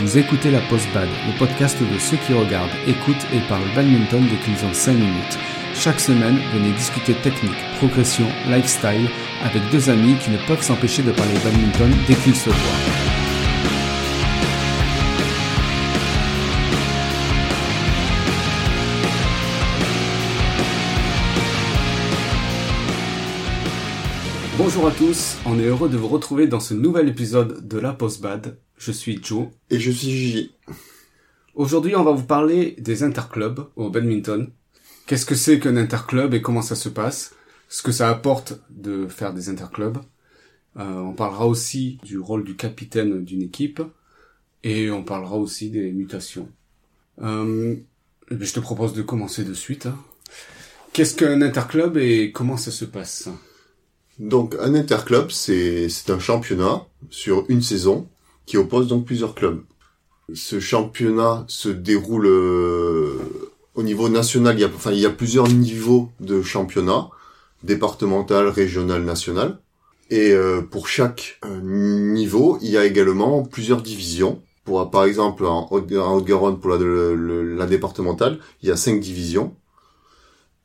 Vous écoutez la Post Bad, le podcast de ceux qui regardent, écoutent et parlent badminton dès qu'ils ont 5 minutes. Chaque semaine, venez discuter technique, progression, lifestyle avec deux amis qui ne peuvent s'empêcher de parler badminton dès qu'ils se voient. Bonjour à tous, on est heureux de vous retrouver dans ce nouvel épisode de la Post Bad. Je suis Joe. Et je suis Gigi. Aujourd'hui, on va vous parler des interclubs au badminton. Qu'est-ce que c'est qu'un interclub et comment ça se passe? Ce que ça apporte de faire des interclubs. Euh, on parlera aussi du rôle du capitaine d'une équipe. Et on parlera aussi des mutations. Euh, je te propose de commencer de suite. hein. Qu'est-ce qu'un interclub et comment ça se passe? Donc un interclub, c'est c'est un championnat sur une saison qui oppose donc plusieurs clubs. Ce championnat se déroule euh, au niveau national. Il y a enfin il y a plusieurs niveaux de championnat départemental, régional, national. Et euh, pour chaque euh, niveau, il y a également plusieurs divisions. Pour par exemple en Haute- en Haute-Garonne pour la, la départementale, il y a cinq divisions.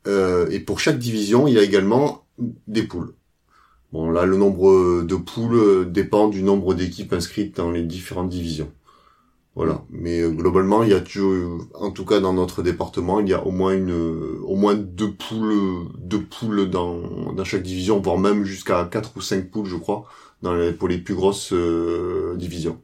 Euh, et pour chaque division, il y a également des poules. Bon, là, le nombre de poules euh, dépend du nombre d'équipes inscrites dans les différentes divisions. Voilà. Mais euh, globalement, il y a toujours, en tout cas dans notre département, il y a au moins une, euh, au moins deux poules, deux poules dans, dans chaque division, voire même jusqu'à quatre ou cinq poules, je crois, dans les, pour les plus grosses euh, divisions.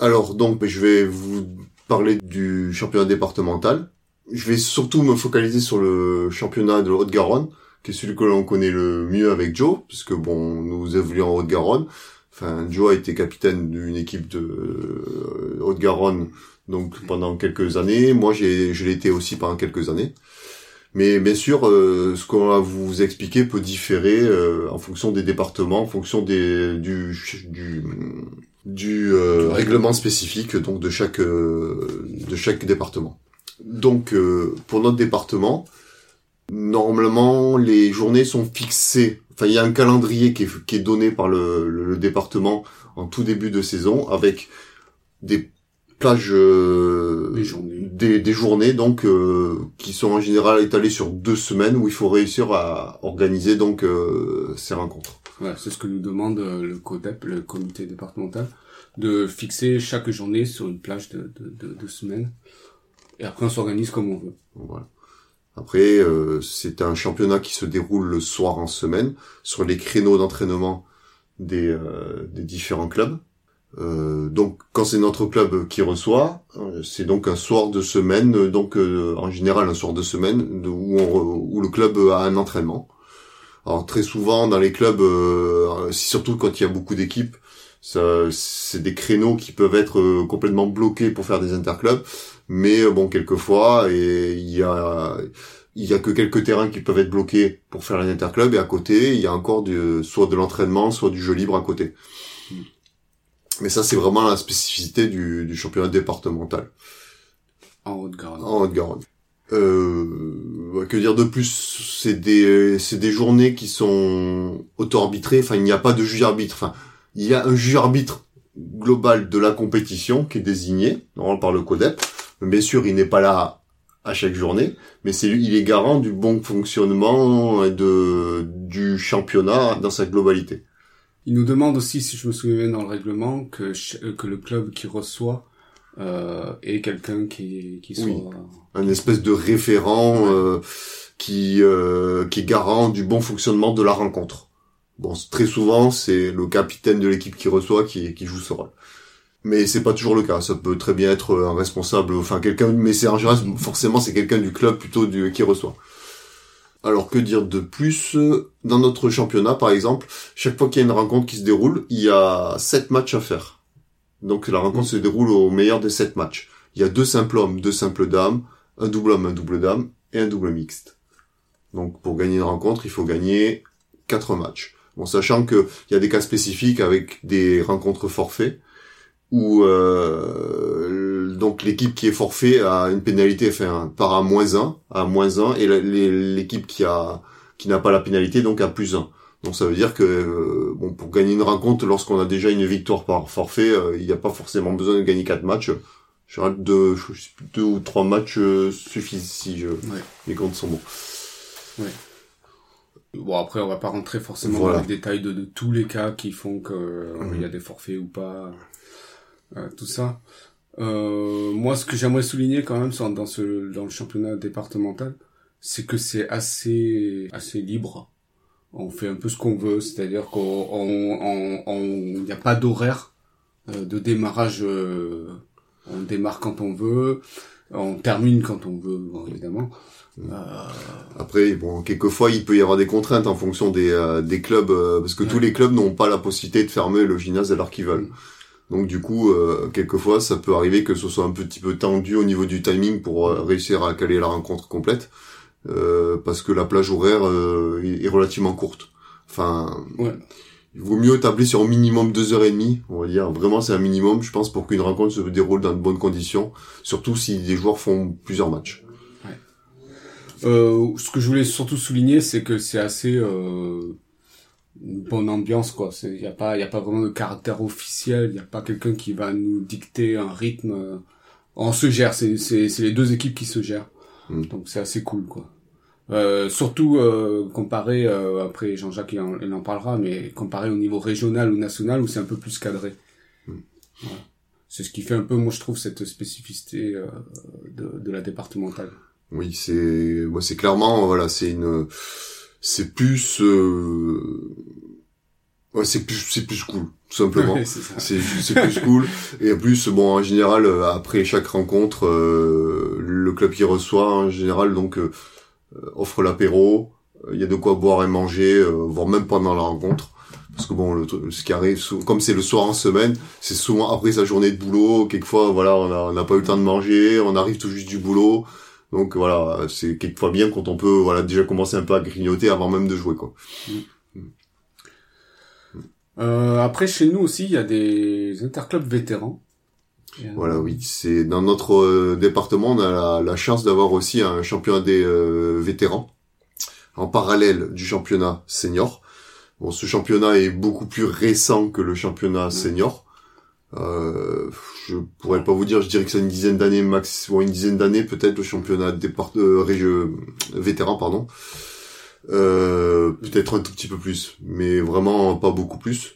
Alors, donc, je vais vous parler du championnat départemental. Je vais surtout me focaliser sur le championnat de Haute-Garonne, qui est celui que l'on connaît le mieux avec Joe, puisque bon, nous évoluons en Haute-Garonne. Enfin, Joe a été capitaine d'une équipe de euh, Haute-Garonne donc pendant quelques années. Moi, j'ai, je l'ai été aussi pendant quelques années. Mais bien sûr, euh, ce qu'on va vous expliquer peut différer euh, en fonction des départements, en fonction des du du, du euh, règlement spécifique donc de chaque euh, de chaque département. Donc, euh, pour notre département, normalement, les journées sont fixées. Enfin, il y a un calendrier qui est, qui est donné par le, le- le département en tout début de saison avec des plages, euh, Des journées. des, des journées donc euh, qui sont en général étalées sur deux semaines où il faut réussir à organiser donc euh, ces rencontres. Voilà, c'est ce que nous demande euh, le CODEP, le comité départemental, de fixer chaque journée sur une plage de, de, de, de semaines. Et après, on s'organise comme on veut. Voilà. Après, euh, c'est un championnat qui se déroule le soir en semaine sur les créneaux d'entraînement des, euh, différents clubs. Euh, donc, quand c'est notre club qui reçoit, c'est donc un soir de semaine, donc en général un soir de semaine où, où le club a un entraînement. Alors très souvent dans les clubs, surtout quand il y a beaucoup d'équipes, c'est des créneaux qui peuvent être euh, complètement bloqués pour faire des interclubs. Mais euh, bon, quelquefois, et il y a, il y a que quelques terrains qui peuvent être bloqués pour faire un interclub, et à côté, il y a encore du, soit de l'entraînement, soit du jeu libre à côté. Mm. Mais ça, c'est vraiment la spécificité du, du championnat départemental En Haute-Garonne. en Haute-Garonne. Euh, que dire de plus? C'est des, c'est des journées qui sont auto-arbitrées. Enfin, il n'y a pas de juge arbitre. Enfin, il y a un juge arbitre global de la compétition qui est désigné normalement par le CODEP. Bien sûr, il n'est pas là à chaque journée, mais c'est il est garant du bon fonctionnement et de du championnat dans sa globalité. Il nous demande aussi, si je me souviens bien dans le règlement, que, euh, que le club qui reçoit euh, ait quelqu'un qui, qui soit... Oui. Un espèce de référent euh, qui euh, qui est garant du bon fonctionnement de la rencontre. Bon, très souvent, c'est le capitaine de l'équipe qui reçoit qui, qui joue ce rôle. Mais c'est pas toujours le cas. Ça peut très bien être un responsable, enfin quelqu'un, mais c'est en général, forcément, c'est quelqu'un du club plutôt du, qui reçoit. Alors que dire de plus? Dans notre championnat, par exemple, chaque fois qu'il y a une rencontre qui se déroule, il y a sept matchs à faire. Donc la rencontre se déroule au meilleur des sept matchs. Il y a deux simples hommes, deux simples dames, un double homme, un double dame et un double mixte. Donc pour gagner une rencontre, il faut gagner quatre matchs. Bon, sachant que il y a des cas spécifiques avec des rencontres forfaits où euh, donc l'équipe qui est forfait a une pénalité, enfin part à moins 1, à moins 1, et l'équipe qui a qui n'a pas la pénalité donc à plus 1. Donc ça veut dire que euh, bon pour gagner une rencontre lorsqu'on a déjà une victoire par forfait, euh, il n'y a pas forcément besoin de gagner quatre matchs. Je dirais deux, deux ou trois matchs euh, suffisent si je, les comptes sont bons. Ouais. Bon après on va pas rentrer forcément Voilà. dans les détails de, de tous les cas qui font que euh, Mhm. y a des forfaits ou pas, euh, tout ça. Euh, moi ce que j'aimerais souligner quand même sur- dans ce dans le championnat départemental, c'est que c'est assez assez libre. On fait un peu ce qu'on veut, c'est-à-dire qu'on on on- on- il n'y a pas d'horaire euh, de démarrage. euh, on démarre quand on veut, on termine quand on veut, bon, évidemment. Euh, Après, bon, quelquefois, il peut y avoir des contraintes en fonction des, euh, des clubs, euh, parce que tous les clubs n'ont pas la possibilité de fermer le gymnase à l'heure qu'ils veulent. Mm. Donc du coup, quelquefois, ça peut arriver que ce soit un petit peu tendu au niveau du timing pour réussir à caler la rencontre complète, parce que la plage horaire est est relativement courte. Enfin, ouais. Il vaut mieux tabler sur au minimum deux heures et demie, on va dire. Vraiment, c'est un minimum, je pense, pour qu'une rencontre se déroule dans de bonnes conditions, surtout si des joueurs font plusieurs matchs. Euh, ce que je voulais surtout souligner, c'est que c'est assez euh, une bonne ambiance, quoi. Il y a pas, il a pas vraiment de caractère officiel. Il y a pas quelqu'un qui va nous dicter un rythme. On se gère. C'est les deux équipes qui se gèrent. Mm. Donc c'est assez cool, quoi. Euh, surtout euh, comparé euh, après Jean-Jacques il en, il en parlera, mais comparé au niveau régional ou national où c'est un peu plus cadré. Mm. Voilà. C'est ce qui fait un peu, moi je trouve, cette spécificité euh, de, de la départementale. Oui, c'est moi c'est clairement voilà, c'est une c'est plus euh... ouais, c'est plus c'est plus cool tout simplement. Ouais, c'est plus cool et en plus bon en général euh, après chaque rencontre euh, le club qui reçoit en général donc offre l'apéro, euh, il y a de quoi boire et manger euh, voire même pendant la rencontre. Parce que bon, le, ce qui arrive, comme c'est le soir en semaine, c'est souvent après sa journée de boulot. Quelquefois, voilà, on n'a pas eu le temps de manger, on arrive tout juste du boulot. Donc voilà, c'est quelquefois bien quand on peut voilà déjà commencer un peu à grignoter avant même de jouer quoi. Euh, après, chez nous aussi, il y a des interclubs vétérans. Euh, Voilà, oui, c'est dans notre euh, département, on a la, la chance d'avoir aussi un championnat des euh, vétérans en parallèle du championnat senior. Bon, ce championnat est beaucoup plus récent que le championnat senior. Euh, je pourrais pas vous dire, je dirais que c'est une dizaine d'années max, ou une dizaine d'années peut-être le championnat départ, euh, région vétéran, pardon. Euh, peut-être un tout petit peu plus, mais vraiment pas beaucoup plus.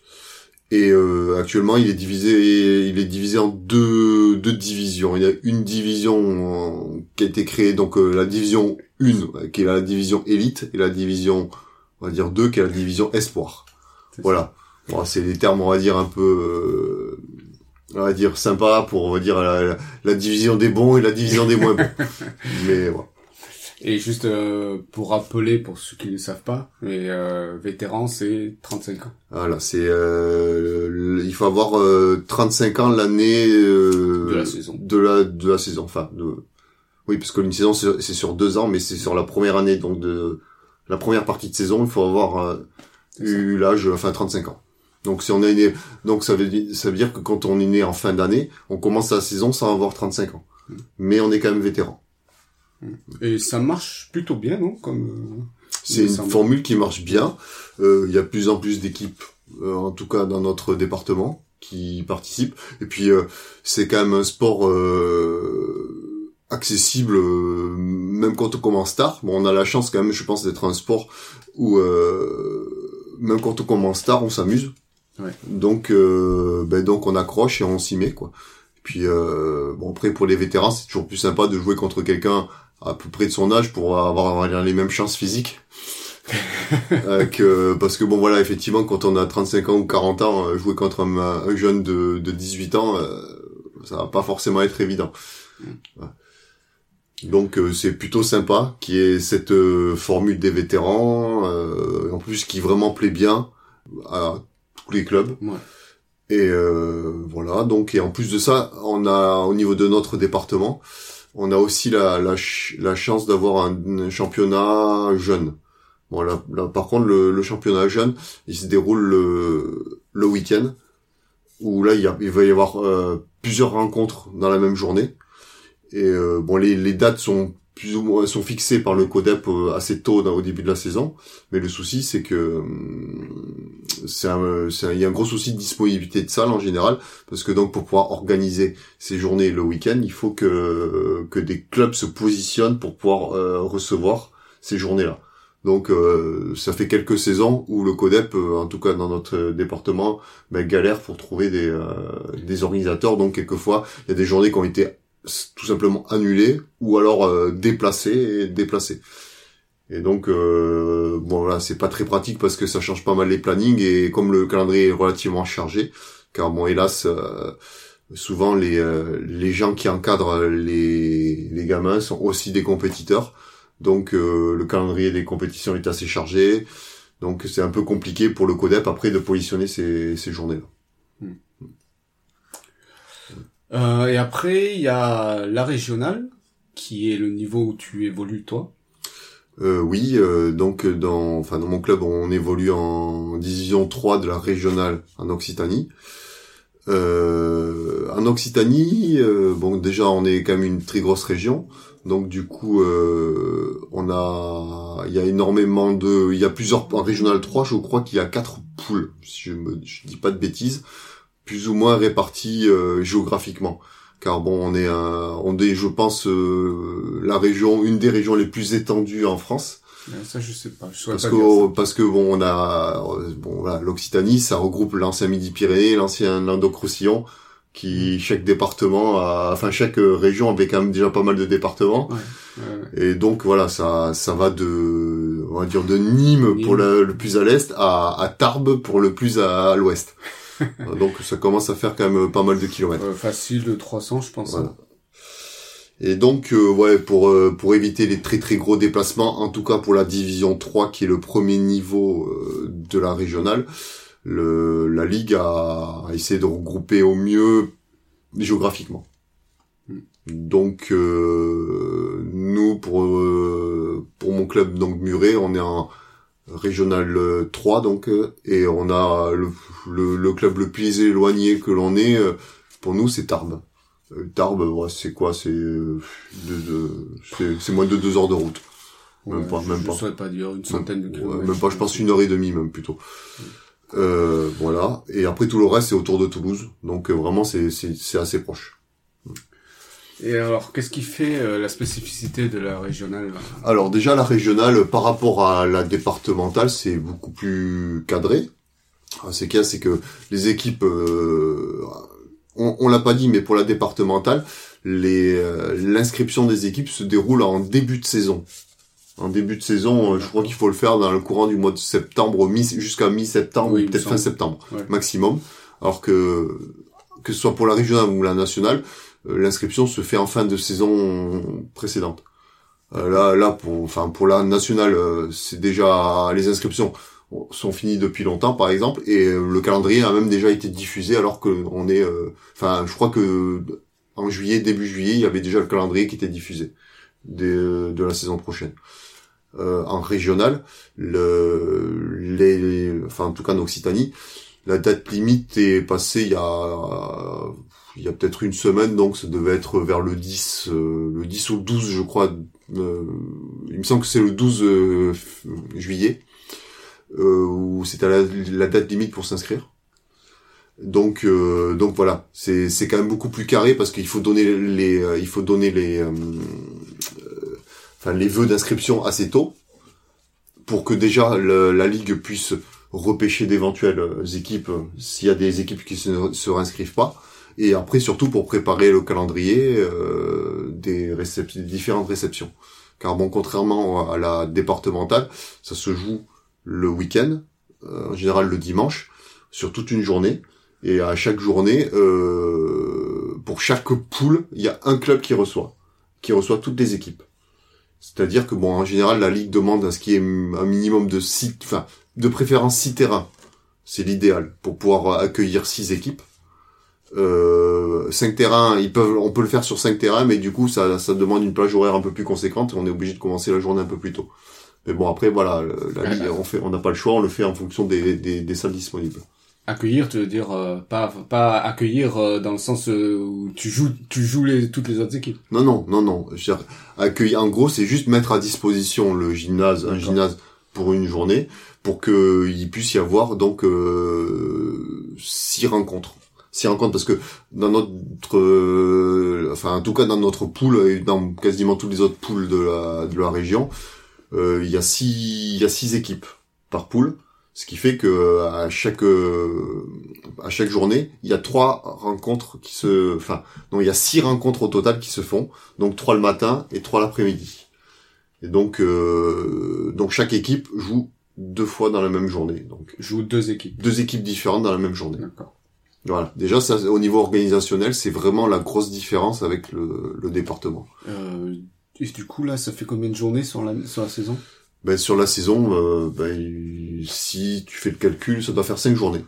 Et euh, actuellement, il est divisé, il est divisé en deux, deux divisions. Il y a une division euh, qui a été créée, donc euh, la division 1, euh, qui est la division élite, et la division, on va dire 2, qui est la division espoir. Voilà. Bon, c'est des termes, on va dire un peu, euh, on va dire sympa pour, on va dire la, la- la division des bons et la division des moins bons. Mais voilà. Et juste euh, pour rappeler, pour ceux qui ne savent pas, les euh, vétérans, c'est 35 ans. Voilà, c'est, euh, il faut avoir euh, 35 ans l'année euh, De la saison. de la de la saison. Enfin, de, oui, parce que une saison c'est sur deux ans, mais c'est sur la première année, donc de la première partie de saison, il faut avoir euh, eu l'âge, enfin 35 ans. Donc si on est né, donc ça veut dire ça veut dire que quand on est né en fin d'année, on commence la saison sans avoir 35 ans, Mm. mais on est quand même vétéran. Et ça marche plutôt bien, non Comme euh, C'est une formule qui marche bien. Euh, Il y a de plus en plus d'équipes, euh, en tout cas dans notre département, qui participent. Et puis euh, c'est quand même un sport euh, accessible, euh, même quand on commence tard. Bon, on a la chance quand même, je pense, d'être un sport où euh, même quand on commence tard, on s'amuse. Ouais. Donc, euh, ben donc on accroche et on s'y met quoi. Et puis euh, bon après pour les vétérans, c'est toujours plus sympa de jouer contre quelqu'un à peu près de son âge pour avoir les mêmes chances physiques. Euh, que, parce que bon voilà effectivement quand on a 35 ans ou 40 ans euh, jouer contre un, un jeune de, de 18 ans euh, ça va pas forcément être évident Voilà. donc euh, c'est plutôt sympa qu'il y ait cette formule des vétérans euh, en plus qui vraiment plaît bien à tous les clubs Ouais. et euh, voilà donc et en plus de ça on a au niveau de notre département on a aussi la, la, ch- la chance d'avoir un, championnat jeune Bon, là, par contre, le, championnat jeune, il se déroule le, le week-end, où là, il, y a- va y avoir euh, plusieurs rencontres dans la même journée. Et euh, bon, les dates sont plus ou moins sont fixés par le CODEP euh, assez tôt au début de la saison. Mais le souci, c'est que hum, c'est il y a un gros souci de disponibilité de salles en général, parce que donc pour pouvoir organiser ces journées le week-end, il faut que que des clubs se positionnent pour pouvoir euh, recevoir ces journées-là. Donc euh, ça fait quelques saisons où le CODEP, en tout cas dans notre département, ben, galère pour trouver des, des organisateurs. Donc quelquefois, il y a des journées qui ont été tout simplement annulé ou alors euh, déplacé et déplacé. Et donc euh, bon là c'est pas très pratique parce que ça change pas mal les plannings et comme le calendrier est relativement chargé, car bon hélas euh, souvent les euh, les gens qui encadrent les les gamins sont aussi des compétiteurs, donc le calendrier des compétitions est assez chargé, donc c'est un peu compliqué pour le codep après de positionner ces ces journées là. Euh, et après, il y a la régionale, qui est le niveau où tu évolues toi. Euh, oui, euh, donc dans, enfin dans mon club, on évolue en division 3 de la régionale en Occitanie. Euh, en Occitanie, euh, bon déjà on est quand même une très grosse région, donc du coup on a, il y a énormément de, il y a plusieurs en régional 3, je crois qu'il y a quatre poules, si je me, je dis pas de bêtises plus ou moins répartis euh, géographiquement. Car bon, on est, un, on est, je pense, euh, la région, une des régions les plus étendues en France. Ça, je sais pas. Je parce que parce que bon, on a bon là, l'Occitanie, ça regroupe l'ancien Midi-Pyrénées, l'ancien Languedoc-Roussillon, qui mm. chaque département, a, enfin chaque région avait quand même déjà pas mal de départements. Ouais, Et donc voilà, ça ça va de on va dire de Nîmes, pour le, plus à l'est à, à Tarbes pour le plus à l'ouest. Donc ça commence à faire quand même pas mal de kilomètres. facile de 300 je pense. Et donc euh, ouais pour euh, pour éviter les très très gros déplacements, en tout cas pour la division 3 qui est le premier niveau euh, de la régionale, le la ligue a, essayé de regrouper au mieux géographiquement. Hmm. Donc nous pour pour mon club donc Muret, on est en régional 3 euh, donc euh, et on a le, le, club le plus éloigné que l'on est euh, pour nous c'est Tarbes. Tarbes c'est quoi? C'est c'est moins de deux heures de route. même pas, même pas. Je pas dire une centaine de kilomètres. même pas, je pense une heure et demie même plutôt. Euh, voilà. Et après tout le reste c'est autour de Toulouse, donc vraiment c'est c'est assez proche. Et alors, qu'est-ce qui fait euh, la spécificité de la régionale Alors déjà, la régionale, par rapport à la départementale, c'est beaucoup plus cadré. C'est qu'il c'est que les équipes, euh, on, on l'a pas dit, mais pour la départementale, les euh, l'inscription des équipes se déroule en début de saison. En début de saison, je crois qu'il faut le faire dans le courant du mois de septembre, mi jusqu'à mi-septembre, peut-être fin septembre maximum. Alors que que ce soit pour la régionale ou la nationale, euh, l'inscription se fait en fin de saison précédente. Euh, là, là pour, enfin pour la nationale, euh, c'est déjà les inscriptions sont finies depuis longtemps, par exemple, et le calendrier a même déjà été diffusé alors que on est, enfin, je crois que en juillet, début juillet, il y avait déjà le calendrier qui était diffusé de, de la saison prochaine. en régional, le, les, enfin en tout cas en Occitanie, la date limite est passée il y a il y a peut-être une semaine, donc ça devait être vers le 10, euh, le 10 ou le 12, je crois. Euh, il me semble que c'est le 12 euh, juillet, où c'était la, la, date limite pour s'inscrire. Donc, donc voilà, c'est c'est quand même beaucoup plus carré parce qu'il faut donner les, il faut donner les, enfin les vœux d'inscription assez tôt pour que déjà la ligue puisse repêcher d'éventuelles équipes s'il y a des équipes qui ne se réinscrivent pas et après surtout pour préparer le calendrier euh, des, différentes réceptions. Car bon, contrairement à la départementale, ça se joue le week-end, euh, en général le dimanche, sur toute une journée. Et à chaque journée, euh, pour chaque poule, il y a un club qui reçoit, qui reçoit toutes les équipes. C'est-à-dire que bon, en général, la ligue demande à ce qu'il y ait un minimum de six, enfin, de préférence six terrains. C'est l'idéal pour pouvoir accueillir six équipes euh, 5 terrains, ils peuvent, on peut le faire sur 5 terrains, mais du coup, ça, ça demande une plage horaire un peu plus conséquente et on est obligé de commencer la journée un peu plus tôt. Mais bon, après, voilà, la ligue, on fait, on n'a pas le choix, on le fait en fonction des, des, des salles disponibles. Accueillir, tu veux dire euh, pas pas accueillir euh, dans le sens euh, où tu joues tu joues les toutes les autres équipes. Non, non, non, non. Je veux dire, accueillir, en gros, c'est juste mettre à disposition le gymnase, un gymnase pour une journée, pour que il puisse y avoir donc euh, six rencontres. Six rencontres parce que dans notre, euh, enfin en tout cas dans notre pool et dans quasiment tous les autres pools de la de la région, euh, il y a six il y a six équipes par pool, ce qui fait que à chaque euh, à chaque journée il y a trois rencontres qui se, enfin non il y a six rencontres au total qui se font, donc trois le matin et trois l'après-midi. Et donc euh, donc chaque équipe joue deux fois dans la même journée, donc Joue deux équipes. deux équipes différentes dans la même journée. D'accord. Voilà. Déjà, ça, au niveau organisationnel, c'est vraiment la grosse différence avec le, le département. Euh, et du coup là, ça fait combien de journées sur la sur la saison? Ben, sur la saison, euh, ben, si tu fais le calcul, ça doit faire cinq journées.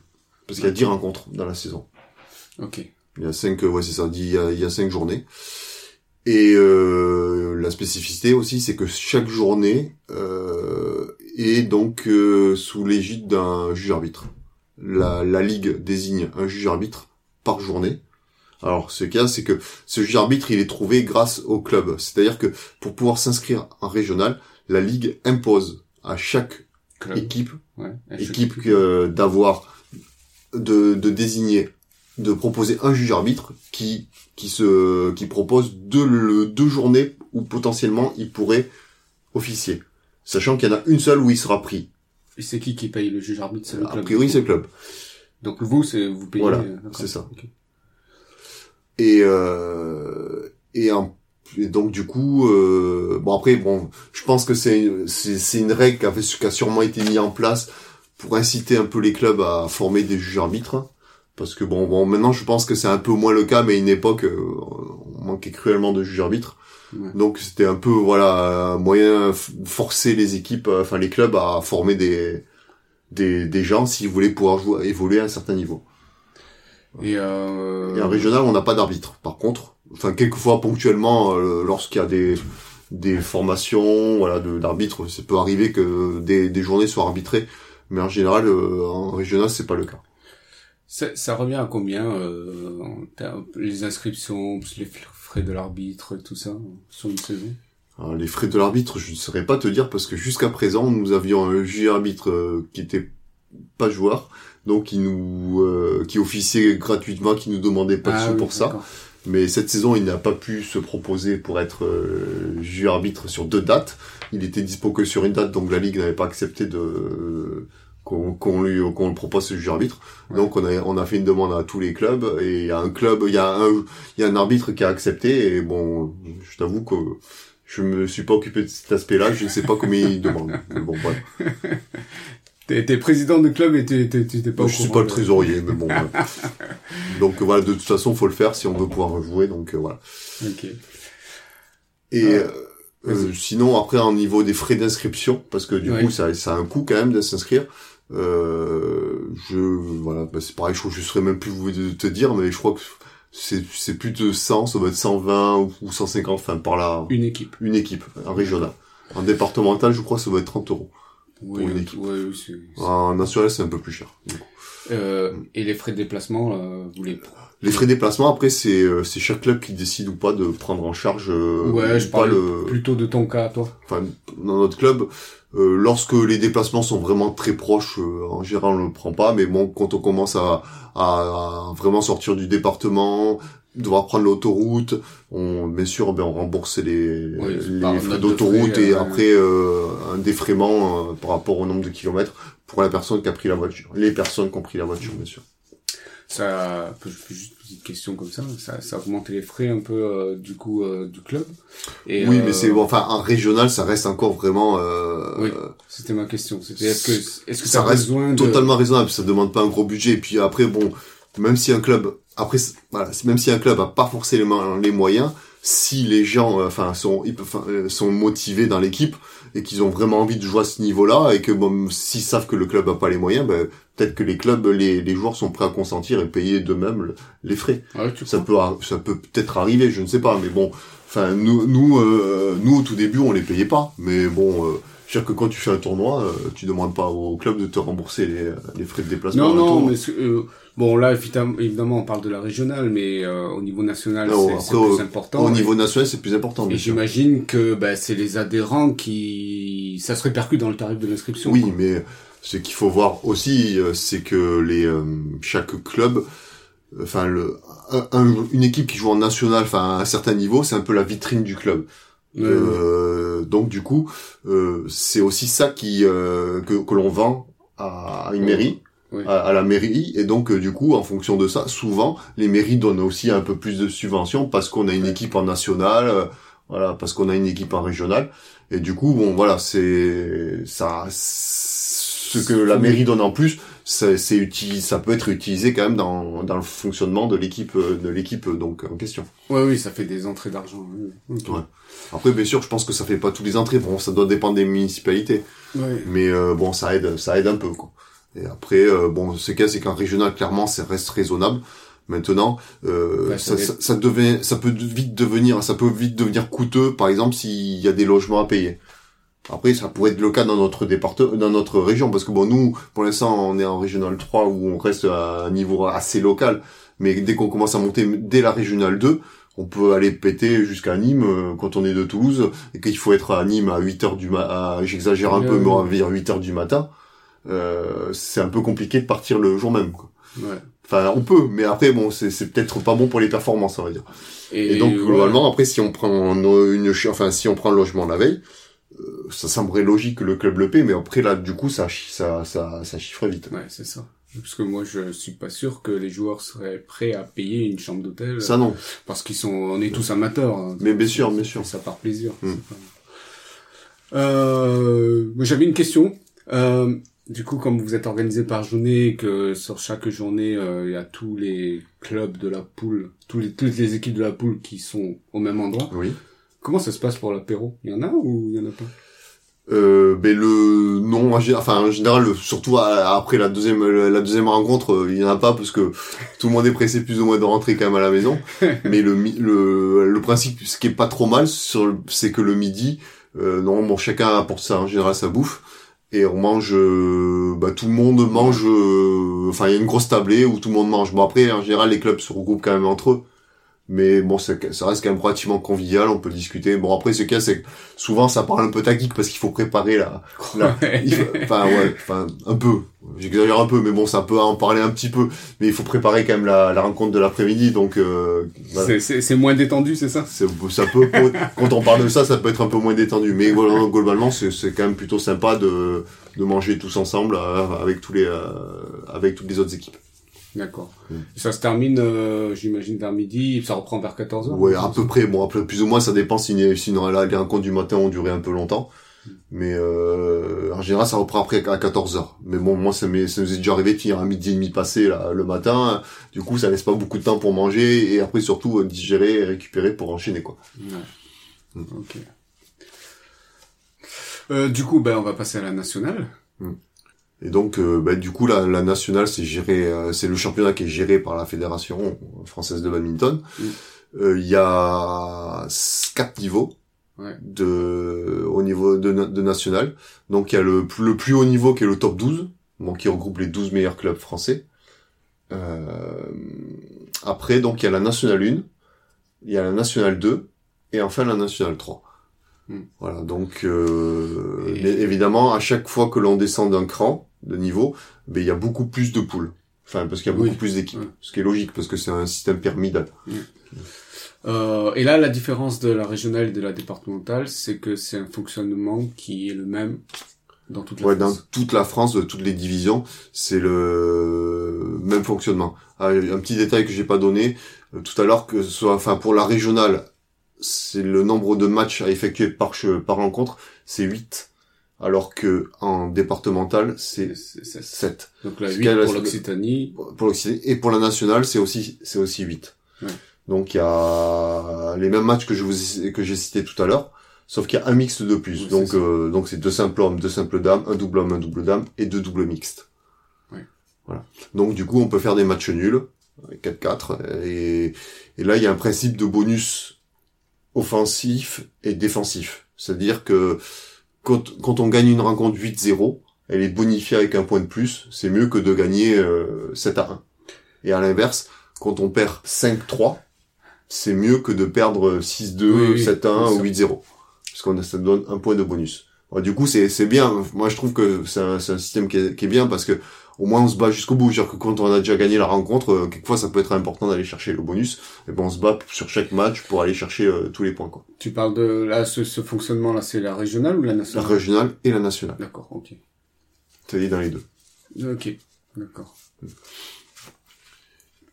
Parce qu'il y a dix rencontres dans la saison. Ok. Il y a cinq, euh, ouais, c'est ça, il y a, il y a cinq journées. Et euh, la spécificité aussi, c'est que chaque journée euh, est donc euh, sous l'égide d'un juge-arbitre. La, la ligue désigne un juge-arbitre par journée. Alors, ce a, c'est que ce juge-arbitre, il est trouvé grâce au club. C'est-à-dire que pour pouvoir s'inscrire en régional, la ligue impose à chaque Club. équipe Ouais. Équipe euh, d'avoir de, de désigner de proposer un juge arbitre qui qui se qui propose deux le- deux journées où potentiellement il pourrait officier sachant qu'il y en a une seule où il sera pris Et c'est qui qui paye le juge arbitre? C'est le a priori c'est le club Donc vous, c'est vous payez. Voilà, euh, c'est ça. Et euh, et, et donc du coup euh, bon après bon je pense que c'est c'est une règle qui a, fait- qui a sûrement été mise en place pour inciter un peu les clubs à former des juges arbitres parce que bon bon maintenant je pense que c'est un peu moins le cas mais à une époque euh, on manquait cruellement de juges arbitres. Ouais. donc c'était un peu voilà un moyen de forcer les équipes euh, enfin les clubs à former des des, des gens s'ils voulaient pouvoir jouer évoluer à un certain niveau Et, euh... et en régional, on n'a pas d'arbitre. Par contre, enfin quelquefois ponctuellement, euh, lorsqu'il y a des des formations, voilà, d'arbitres, ça peut arriver que des, des journées soient arbitrées, mais en général, euh, en régional, c'est pas le cas. Ça, ça revient à combien euh, les inscriptions, les frais de l'arbitre, tout ça, sur une saison? Alors, les frais de l'arbitre, je ne saurais pas te dire parce que jusqu'à présent, nous avions un juge arbitre euh, qui était pas joueur, donc qui nous euh, qui officiait gratuitement, qui nous demandait pas de Ah sous oui, pour ça. Mais cette saison, il n'a pas pu se proposer pour être euh, juge arbitre sur deux dates. Il était dispo que sur une date, donc la ligue n'avait pas accepté de qu'on qu'on lui qu'on le propose ce juge arbitre. Ouais. Donc on a on a fait une demande à tous les clubs et il y a un club, il y a un il y a un arbitre qui a accepté et bon, je t'avoue que je me suis pas occupé de cet aspect-là, je ne sais pas combien il demande. Bon, voilà. T'es président de club et t'es t'es- pas au je suis pas le trésorier, mais bon. ouais. Donc voilà, de toute façon, faut le faire si on veut pouvoir jouer, donc euh, voilà. Ok. Et Ah, euh, euh, sinon, après, en niveau des frais d'inscription, parce que du Ouais. coup, ça, ça a un coût quand même de s'inscrire. Euh, je voilà, bah, c'est pareil, je, je serais même plus vous de te dire, mais je crois que c'est c'est plus de 100, ça doit être 120 ou, ou 150, enfin par là, Une équipe. une équipe, en régional. En départemental, je crois ça doit être 30 euros. Oui, une ok, équipe. ouais, oui, En national, c'est un peu plus cher. du coup. Euh, et les frais de déplacement, euh, vous les... Les frais de déplacement, après, c'est euh, c'est chaque club qui décide ou pas de prendre en charge. ouais, ou je parle le. plutôt de ton cas, toi. enfin dans notre club euh, lorsque les déplacements sont vraiment très proches euh, en général on le prend pas mais bon quand on commence à, à, à vraiment sortir du département devoir prendre l'autoroute on bien sûr ben on rembourse les, Oui, les frais d'autoroute et euh, après euh, un défraiement euh, par rapport au nombre de kilomètres pour la personne qui a pris la voiture les personnes qui ont pris la voiture bien sûr Ça, juste une petite question comme ça, ça, ça augmente les frais un peu euh, du coup euh, du club. Et, oui mais c'est bon enfin en régional ça reste encore vraiment euh, Oui. C'était ma question. C'était est-ce que est-ce que ça reste besoin de totalement raisonnable ça demande pas un gros budget et puis après bon même si un club après voilà même si un club a pas forcément les moyens si les gens euh, enfin sont euh, sont motivés dans l'équipe et qu'ils ont vraiment envie de jouer à ce niveau-là et que bon s'ils savent que le club a pas les moyens ben peut-être que les clubs les, les joueurs sont prêts à consentir et payer d'eux-mêmes le- les frais Ah ça peut ça peut peut-être arriver je ne sais pas mais bon enfin nous nous euh, nous au tout début on les payait pas mais bon euh, C'est-à-dire que quand tu fais un tournoi, euh, tu demandes pas au club de te rembourser les, les frais de déplacement. Non, non, tournoi. mais euh, bon là évidemment, on parle de la régionale, mais euh, au niveau national c'est plus important. Au niveau national, c'est plus important. Et j'imagine que bah, c'est les adhérents qui ça se répercute dans le tarif de l'inscription. Oui, quoi. mais ce qu'il faut voir aussi, euh, c'est que les euh, chaque club, enfin le un- un- une équipe qui joue en national, enfin à un certain niveau, c'est un peu la vitrine du club. Euh, donc du coup, euh, c'est aussi ça qui euh, que, que l'on vend à une mairie, À, à la mairie, et donc euh, du coup, en fonction de ça, souvent les mairies donnent aussi un peu plus de subventions parce qu'on a une équipe en national, euh, voilà, parce qu'on a une équipe en régional, et du coup, bon, voilà, c'est ça, ce que la mairie donne en plus, c'est c'est uti- ça peut être utilisé quand même dans dans le fonctionnement de l'équipe euh, de l'équipe euh, donc en question. Ouais, oui, ça fait des entrées d'argent. oui. Ouais. Après, bien sûr, je pense que ça fait pas tous les entrées. Bon, ça doit dépendre des municipalités. Ouais. Mais euh, bon, ça aide, ça aide un peu, quoi. Et après, euh, bon, ce cas, c'est qu'en régional, clairement, ça reste raisonnable. Maintenant, euh, Ouais, ça ça, devait, ça peut vite devenir, ça peut vite devenir coûteux, par exemple, s'il y a des logements à payer. Après, ça pourrait être le cas dans notre département, dans notre région, parce que bon, nous, pour l'instant, on est en régional 3 où on reste à un niveau assez local. Mais dès qu'on commence à monter, dès la régionale 2, on peut aller péter jusqu'à Nîmes euh, quand on est de Toulouse et qu'il faut être à Nîmes à 8 heures du matin, j'exagère un peu, mais on va dire 8 heures du matin. Euh, c'est un peu compliqué de partir le jour même. Quoi. Ouais. Enfin, on peut, mais après, bon, c'est c'est peut-être pas bon pour les performances, on va dire. Et, donc, ouais. globalement, après, si on prend une, enfin, si on prend le logement la veille, euh, ça semblerait logique que le club le paie, mais après, là, du coup, ça, ça, ça, ça chiffre vite. Ouais, c'est ça. Parce que moi, je suis pas sûr que les joueurs seraient prêts à payer une chambre d'hôtel. Ça, non. Parce qu'ils sont, on est tous amateurs. hein. Mais bien sûr, bien sûr. Ça par plaisir. Mm. pas- Euh, j'avais une question. Euh, du coup, comme vous êtes organisé par journée, et que sur chaque journée, euh, il y a tous les clubs de la poule, tous les, toutes les équipes de la poule qui sont au même endroit. Oui. Comment ça se passe pour l'apéro? Il y en a ou il y en a pas? Euh, ben le non enfin en général surtout après la deuxième la deuxième rencontre euh, il y en a pas parce que tout le monde est pressé plus ou moins de rentrer quand même à la maison mais le le le principe ce qui est pas trop mal sur le- c'est que le midi euh, non bon chacun apporte ça en général sa bouffe et on mange euh, bah tout le monde mange euh, enfin il y a une grosse tablée où tout le monde mange. Bon après en général les clubs se regroupent quand même entre eux mais bon ça, ça reste quand même relativement convivial on peut discuter. Bon après ce qu'il y a c'est que souvent ça parle un peu tactique parce qu'il faut préparer la, enfin ouais enfin un peu. J'exagère un peu mais bon ça peut en parler un petit peu. Mais il faut préparer quand même la, la rencontre de l'après-midi donc euh, voilà. C'est- moins détendu, c'est ça? Ça peut quand on parle de ça ça peut être un peu moins détendu. Mais voilà, globalement c'est c'est quand même plutôt sympa de de manger tous ensemble euh, avec tous les euh, avec toutes les autres équipes D'accord. Mm. Ça se termine, euh, j'imagine, vers midi, ça reprend vers 14h Ouais, à peu près. Bon, après, plus ou moins, ça dépend si, si là, les rencontres du matin ont duré un peu longtemps. Mais euh, en général, ça reprend après à 14h. Mais bon, moi, ça, m'est- ça nous est déjà arrivé de finir à midi et demi passé là, le matin. Du coup, ça laisse pas beaucoup de temps pour manger et après, surtout, euh, digérer et récupérer pour enchaîner, quoi. Ouais. Mm. Ok. Du coup, ben, on va passer à la nationale. Et donc, euh, bah, du coup, la, la nationale, c'est géré, euh, c'est le championnat qui est géré par la fédération française de badminton. Mm. Euh, Il y a quatre niveaux Ouais. de au niveau de, de national. Donc, il y a le, plus- le plus haut niveau qui est le top 12, donc qui regroupe les 12 meilleurs clubs français. Euh, après, donc, il y a la nationale 1, il y a la nationale 2, et enfin la nationale 3. Mm. Voilà, donc euh, Et- mais évidemment, à chaque fois que l'on descend d'un cran de niveau, ben il y a beaucoup plus de poules. Enfin, parce qu'il y a beaucoup Oui. plus d'équipes, Ouais. ce qui est logique parce que c'est un système pyramidal. Euh, et là, la différence de la régionale et de la départementale, c'est que c'est un fonctionnement qui est le même dans toute la Ouais, dans France. toute la France, de toutes les divisions, c'est le même fonctionnement. Ah, un petit détail que j'ai pas donné euh, tout à l'heure que ce soit, enfin pour la régionale, c'est le nombre de matchs à effectuer par par rencontre, c'est 8 alors que en départemental, c'est C'est- c'est- 7. Donc la Ce 8 qu'elle a- pour l'Occitanie. pour l'Occitanie et pour la nationale c'est aussi c'est aussi 8 Ouais. donc il y a les mêmes matchs que je vous que j'ai cités tout à l'heure sauf qu'il y a un mixte de plus Oui, donc euh, donc c'est deux simples hommes deux simples dames un double homme un double dame et deux doubles mixtes Ouais. voilà donc du coup on peut faire des matchs nuls 4-4 et, et là il y a un principe de bonus offensif et défensif c'est-à-dire que quand, quand on gagne une rencontre 8-0, elle est bonifiée avec un point de plus. C'est mieux que de gagner euh, 7 à 1. Et à l'inverse, quand on perd 5-3, c'est mieux que de perdre 6-2, Oui, oui, 7-1 ou bien 8-0. Parce qu'on ça donne un point de bonus. Du coup, c'est c'est bien. Moi, je trouve que c'est un, un système qui est, qui est bien parce que au moins on se bat jusqu'au bout. C'est-à-dire que quand on a déjà gagné la rencontre, euh, quelquefois ça peut être important d'aller chercher le bonus. Et ben on se bat sur chaque match pour aller chercher euh, tous les points. Quoi. Tu parles de là ce, ce fonctionnement là, c'est la régionale ou la La nationale régionale et la nationale. D'accord, ok. C'est dans les deux. Ok, d'accord.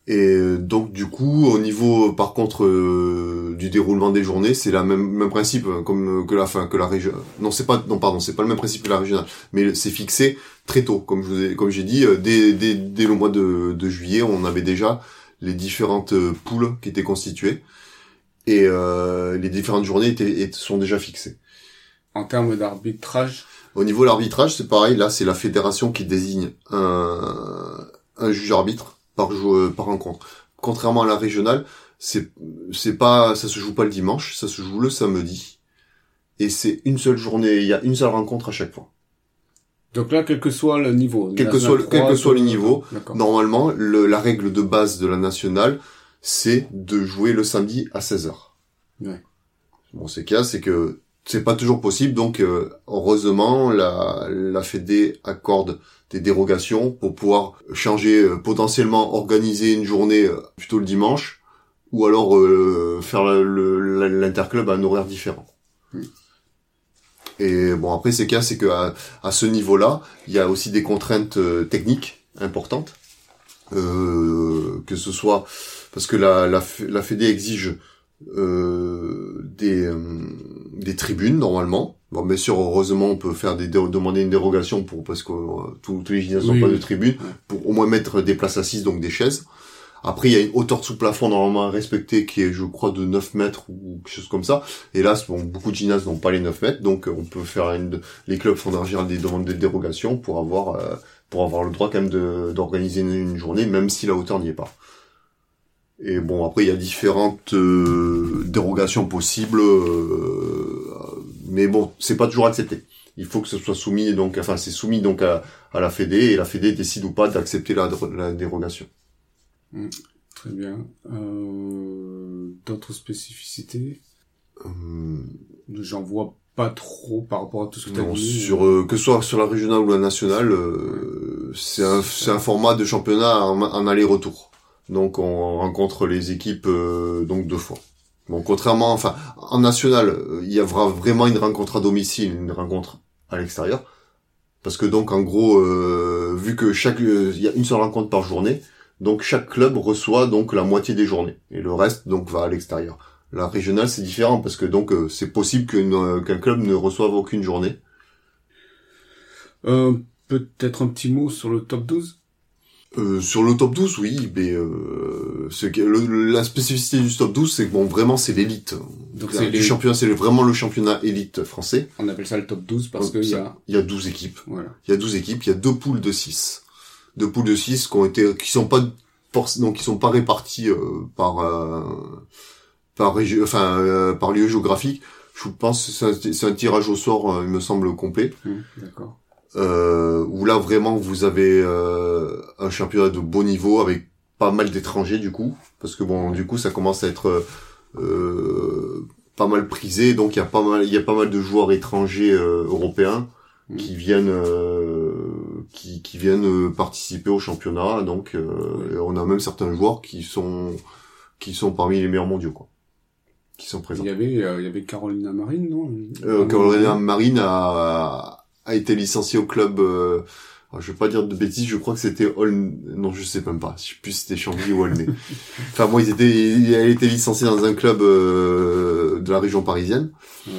Et euh, donc du coup, au niveau par contre euh, du déroulement des journées, c'est la même même principe euh, comme euh, que la fin que la région. Non, c'est pas non pardon, c'est pas le même principe que la régionale, mais c'est fixé très tôt, comme je vous ai, comme j'ai dit, euh, dès, dès dès le mois de, de juillet, on avait déjà les différentes poules qui étaient constituées et euh, les différentes journées étaient- sont déjà fixées. En termes d'arbitrage, Au niveau de l'arbitrage, c'est pareil. Là, c'est la fédération qui désigne un, un juge arbitre par jou- par rencontre. Contrairement à la régionale, c'est c'est pas ça se joue pas le dimanche, ça se joue le samedi. Et c'est une seule journée, il y a une seule rencontre à chaque fois. donc là, quel que soit le niveau. Quel que soit le- quel que 3, soit le deux, niveau, D'accord. Normalement, le, la règle de base de la nationale, c'est de jouer le samedi à 16h. Ouais. Bon, c'est cas, c'est que c'est pas toujours possible, donc euh, heureusement, la, la Fédé accorde des dérogations pour pouvoir changer, euh, potentiellement organiser une journée euh, plutôt le dimanche, ou alors euh, faire l'interclub à un horaire différent. Et bon, après, c'est cas, c'est que à, à ce niveau-là, il y a aussi des contraintes euh, techniques importantes, euh, que ce soit parce que la, la, la Fédé exige des, euh, des tribunes normalement. Bon, bien sûr, heureusement, on peut faire des demander une dérogation pour parce que euh, tous, tous les gymnases n'ont Oui, pas oui. de tribunes Ouais. pour au moins mettre des places assises, donc des chaises. Après, il y a une hauteur sous plafond normalement à respecter qui est, je crois, de 9 mètres ou quelque chose comme ça. Là, bon, beaucoup de gymnases n'ont pas les 9 mètres, donc euh, on peut faire une, les clubs font en général des demandes de dérogation pour avoir, euh, pour avoir le droit quand même de, d'organiser une, une journée, même si la hauteur n'y est pas. Et bon, après, il y a différentes euh, dérogations possibles, euh, mais bon, c'est pas toujours accepté. Il faut que ce soit soumis, donc, enfin, c'est soumis donc à, à la Fédé, et la Fédé décide ou pas d'accepter la, la dérogation. Très bien. Euh, D'autres spécificités? Hum, J'en vois pas trop par rapport à tout ce que tu as non, dit. sur euh, que ce soit sur la régionale ou la nationale, euh, c'est un un format de championnat en, en aller-retour. Donc on rencontre les équipes euh, donc deux fois. Bon, contrairement, enfin, en national, euh, il y aura vraiment une rencontre à domicile, une rencontre à l'extérieur, parce que donc en gros, euh, vu que chaque, il y a une seule rencontre par journée, donc chaque club reçoit donc la moitié des journées et le reste donc va à l'extérieur. La régionale c'est différent parce que donc c'est possible qu'un club ne reçoive aucune journée. Peut-être un petit mot sur le top 12 Euh, sur le top 12, oui, mais euh, ce que- le- le- la spécificité du top 12, c'est que bon, vraiment, c'est l'élite. Donc c'est du les- championnat, c'est vraiment le championnat élite français. On appelle ça le top 12 parce qu'il y a... Il y a 12 équipes. Voilà. Il y a 12 équipes, il y a deux poules de 6. Deux poules de 6 qui ont été, qui sont pas donc qui sont pas réparties euh, par euh, par régi- enfin euh, par lieu géographique. Je pense que c'est un, un tirage au sort, euh, il me semble complet. Hum, D'accord. Euh, où là vraiment vous avez euh, un championnat de beau niveau avec pas mal d'étrangers du coup. Parce que bon du coup ça commence à être euh, pas mal prisé. Donc il y a pas mal il y a pas mal de joueurs étrangers euh, européens Mhm. qui viennent euh, qui, qui viennent euh, participer au championnat. Donc euh, et on a même certains joueurs qui sont qui sont parmi les meilleurs mondiaux quoi. Qui sont présents. Il y avait, euh, il y avait Carolina Marine, non? Euh, Carolina Marine a, a été licenciée au club. Euh, alors, je vais pas dire de bêtises, je crois que c'était Aulnay. Non, je sais même pas. Je sais plus si c'était Chambly ou Aulnay. enfin, moi, ils étaient, elle a été licenciée dans un club euh, de la région parisienne. Ouais.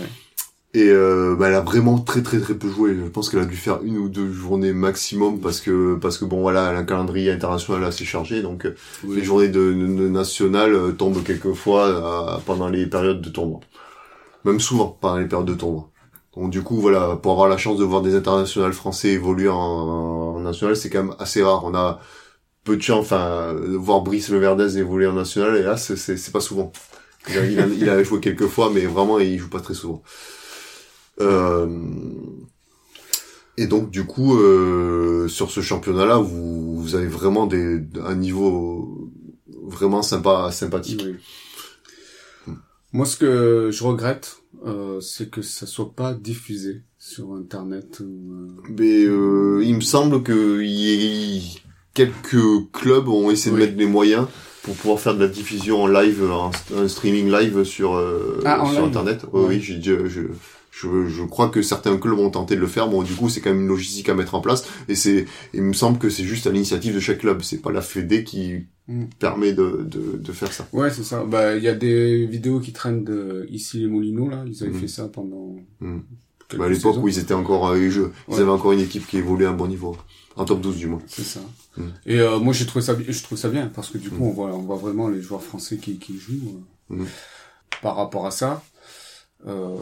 Et euh, bah, elle a vraiment très très très peu joué. Je pense qu'elle a dû faire une ou deux journées maximum parce que parce que bon voilà, un calendrier international assez chargé, donc euh, Oui. les journées de, de nationales euh, tombent quelquefois euh, pendant les périodes de tournoi. Même souvent pendant les périodes de tournoi. Donc du coup voilà, pour avoir la chance de voir des internationales français évoluer en, national, c'est quand même assez rare. On a peu de chance, enfin, voir Brice Leverdez évoluer en national, et là c'est pas souvent. Il a, joué quelques fois, mais vraiment il joue pas très souvent. Euh, et donc du coup, euh, sur ce championnat-là, vous, vous avez vraiment des, un niveau vraiment sympa, sympathique. Moi, ce que je regrette, euh, c'est que ça soit pas diffusé sur Internet. Euh... Mais euh, il me semble que y quelques clubs ont essayé Oui. de mettre les moyens pour pouvoir faire de la diffusion en live, un streaming live sur euh, Ah, sur live. Internet. Oui, Ouais. oui, j'ai je, je, je crois que certains clubs ont tenté de le faire. Bon, du coup, c'est quand même une logistique à mettre en place. Et c'est, il me semble que c'est juste à l'initiative de chaque club. C'est pas la Fédé qui Mm. permet de, de, de faire ça. Ouais, c'est ça. Bah, il y a des vidéos qui traînent de ici les Moulineaux là. Ils avaient Mhm. fait ça pendant. Quelques Bah, à l'époque où ils étaient encore euh, ils, jouent- ils Ouais. avaient encore une équipe qui évoluait à un bon niveau. En top 12 du moins. C'est ça. Mm. Et euh, moi, j'ai trouvé ça, je trouve ça bien parce que du coup, Mm. on voit, on voit vraiment les joueurs français qui, qui jouent. euh. Mm. Par rapport à ça, euh,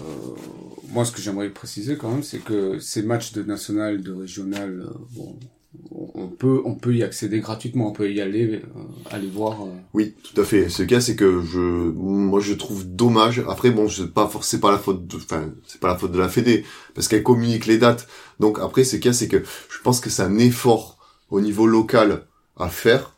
moi, ce que j'aimerais préciser quand même, c'est que ces matchs de national, de régional, euh, bon, on peut, on peut y accéder gratuitement, on peut y aller, euh, aller voir. euh. Oui, tout à fait. Ce cas, c'est que je, moi, je trouve dommage. Après, bon, c'est pas forcément pas la faute, de, enfin, c'est pas la faute de la Fédé, parce qu'elle communique les dates. Donc après, ce cas, c'est que je pense que c'est un effort au niveau local à faire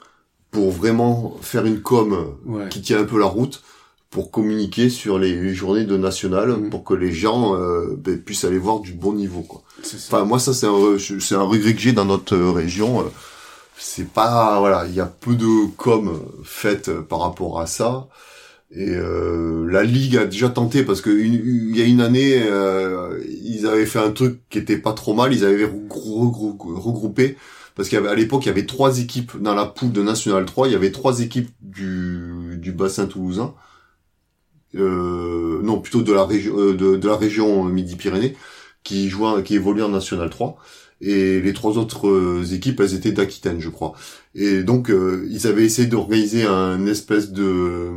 pour vraiment faire une com Ouais. qui tient un peu la route pour communiquer sur les journées de national Mhm. pour que les gens euh, ben, puissent aller voir du bon niveau, quoi. Enfin, moi, ça, c'est un, c'est un regret que j'ai dans notre euh, région. euh, C'est pas, voilà, il y a peu de com euh, faite euh, par rapport à ça. Et euh, la ligue a déjà tenté parce que il y a une année, euh, ils avaient fait un truc qui était pas trop mal. Ils avaient regrou- regrou- regroupé parce qu'à l'époque, il y avait trois équipes dans la poule de National 3. Il y avait trois équipes du, du bassin toulousain. Euh, non, plutôt de la région euh, de, de la région Midi-Pyrénées qui jouaient, qui évoluaient en National 3. Et les trois autres euh, équipes, elles étaient d'Aquitaine, je crois. Et donc, euh, ils avaient essayé d'organiser un espèce de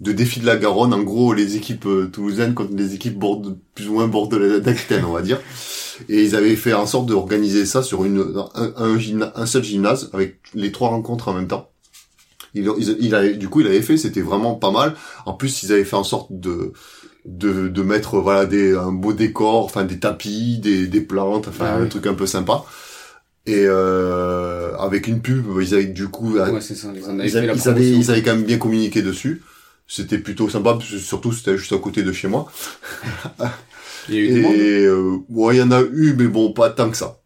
de défi de la Garonne. En gros, les équipes toulousaines contre les équipes borde, plus ou moins bordelaises d'Aquitaine, on va dire. Et ils avaient fait en sorte d'organiser ça sur une un, un, un seul gymnase avec les trois rencontres en même temps. Il, il, il avait, du coup, il avait fait, c'était vraiment pas mal. En plus, ils avaient fait en sorte de de, de mettre voilà des un beau décor, enfin des tapis, des, des plantes, enfin Ah un oui. truc un peu sympa. Et euh, avec une pub, ils avaient du coup Ouais, ça. Ils en avaient ils, avaient, la ils, avaient, promotion. ils avaient quand même bien communiqué dessus. C'était plutôt sympa, parce que surtout c'était juste à côté de chez moi. Il y a eu. Et euh, ouais, il y en a eu, mais bon, pas tant que ça.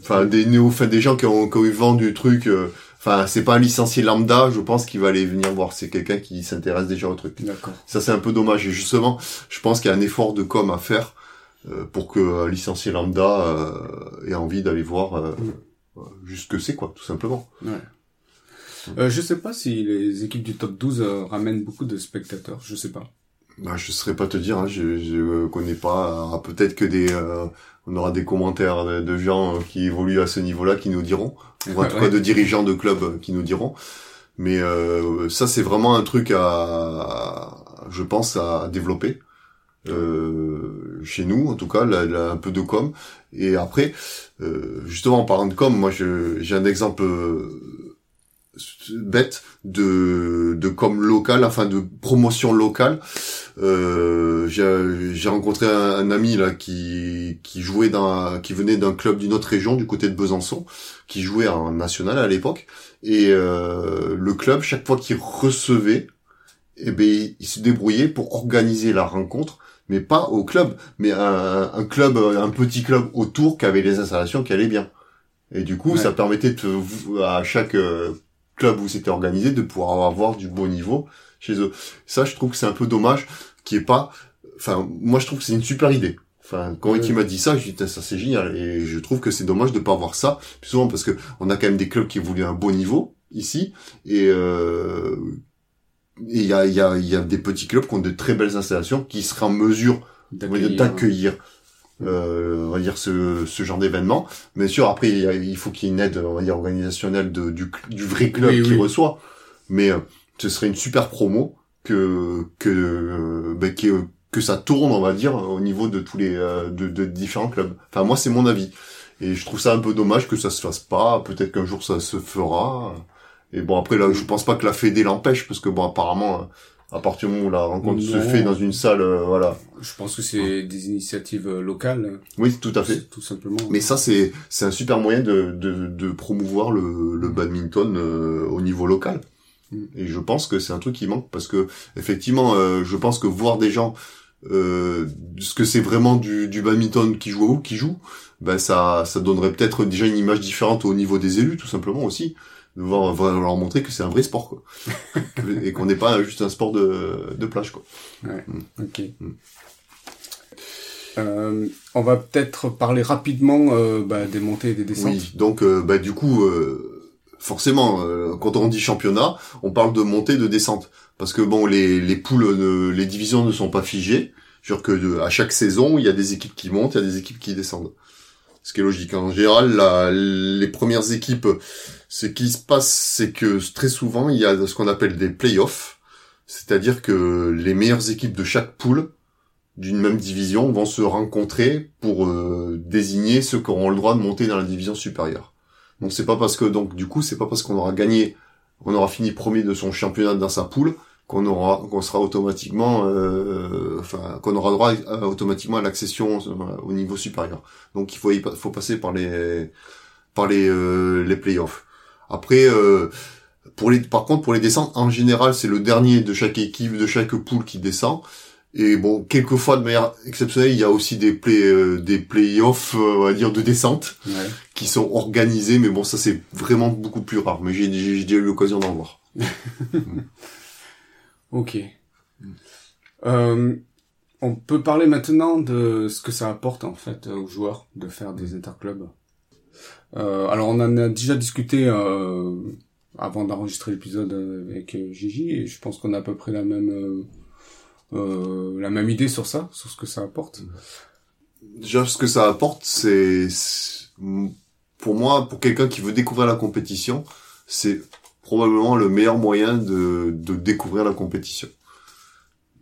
Enfin, des néo, enfin des gens qui ont, qui ont eu vent du truc. euh, Enfin, c'est pas un licencié lambda, je pense qu'il va aller venir voir. C'est quelqu'un qui s'intéresse déjà au truc. D'accord. Ça, c'est un peu dommage. Et justement, je pense qu'il y a un effort de com à faire euh, pour que un licencié lambda euh, ait envie d'aller voir euh, Mm. euh, juste ce que c'est, quoi, tout simplement. Ouais. Euh, je sais pas si les équipes du top 12 euh, ramènent beaucoup de spectateurs, je sais pas. Bah, je saurais pas te dire, hein, je, je connais pas. Ah, Peut-être que des, euh, on aura des commentaires de, de gens euh, qui évoluent à ce niveau-là qui nous diront, ou en tout cas de dirigeants de clubs euh, qui nous diront. Mais euh, ça, c'est vraiment un truc à, je pense, à développer euh, chez nous, en tout cas, là, là, un peu de com. Et après, euh, justement, en parlant de com, moi, je- j'ai un exemple euh, bête de, de com local, enfin de promotion locale. Euh, j'ai rencontré un, un ami là qui qui jouait dans qui venait d'un club d'une autre région du côté de Besançon qui jouait en national à l'époque et euh, le club chaque fois qu'il recevait eh ben il se débrouillait pour organiser la rencontre mais pas au club mais un, un club un petit club autour qui avait les installations qui allaient bien et du coup Ouais. ça permettait de, à chaque euh, club où c'était organisé de pouvoir avoir du beau niveau chez eux. Ça je trouve que c'est un peu dommage qui est pas enfin moi je trouve que c'est une super idée. Enfin quand il m'a dit ça je dis Tain, ça c'est génial. Et je trouve que c'est dommage de pas avoir ça plus souvent parce que on a quand même des clubs qui à un beau niveau ici. Et euh, et il y a il y a il y a des petits clubs qui ont de très belles installations qui seraient en mesure d'accueillir on va dire ce, ce genre d'événement. Bien sûr après il, y a- il faut qu'il y ait une aide on va dire organisationnelle de, du, du vrai club Oui, qui oui. reçoit. Mais euh, ce serait une super promo que que euh, ben, que, que ça tourne on va dire au niveau de tous les euh, de, de différents clubs. Enfin moi c'est mon avis. Et je trouve ça un peu dommage que ça se fasse pas. Peut-être qu'un jour ça se fera. Et bon après là je pense pas que la Fédé l'empêche parce que bon apparemment euh, à partir du moment où la rencontre se fait dans une salle, euh, voilà. Je pense que c'est des initiatives euh, locales, Oui, tout à fait. tout simplement. Mais ça, c'est c'est un super moyen de, de, de promouvoir le, le badminton euh, au niveau local. Mm. Et je pense que c'est un truc qui manque parce que effectivement, euh, je pense que voir des gens euh, ce que c'est vraiment du, du badminton qui joue ou qui joue, ben ça ça donnerait peut-être déjà une image différente au niveau des élus, tout simplement aussi, de voir vraiment leur montrer que c'est un vrai sport quoi, et qu'on n'est pas juste un sport de, de plage quoi. Ok. Mm. Euh, on va peut-être parler rapidement euh, bah, des montées et des descentes. Oui, donc euh, bah du coup euh, forcément quand on dit championnat, on parle de montée de descente parce que bon les les poules ne- les divisions ne sont pas figées, genre que de- à chaque saison, il y a des équipes qui montent, il y a des équipes qui descendent. Ce qui est logique en général, la- les premières équipes ce qui se passe c'est que très souvent, il y a ce qu'on appelle des playoffs, c'est-à-dire que les meilleures équipes de chaque poule d'une même division vont se rencontrer pour euh, désigner ceux qui auront le droit de monter dans la division supérieure. Donc c'est pas parce que donc du coup c'est pas parce qu'on aura gagné, on aura fini premier de son championnat dans sa poule qu'on aura qu'on sera automatiquement euh, enfin qu'on aura droit à- automatiquement à l'accession euh, au niveau supérieur. Donc il faut faut passer par les par les euh, les playoffs. Après euh, pour les par contre pour les descentes en général c'est le dernier de chaque équipe de chaque poule qui descend. Et bon, quelquefois de manière exceptionnelle, il y a aussi des play euh, des playoffs, euh, on va dire, de descente Ouais. qui sont organisés, mais bon, ça c'est vraiment beaucoup plus rare. Mais j'ai j'ai j'ai déjà eu l'occasion d'en voir. Ok. Euh, on peut parler maintenant de ce que ça apporte en fait aux joueurs de faire des interclubs. Euh, alors on en a déjà discuté euh, avant d'enregistrer l'épisode avec euh, Gigi et je pense qu'on a à peu près la même la même idée sur ça, sur ce que ça apporte. Déjà, ce que ça apporte, c'est pour moi, pour quelqu'un qui veut découvrir la compétition, c'est probablement le meilleur moyen de, de découvrir la compétition,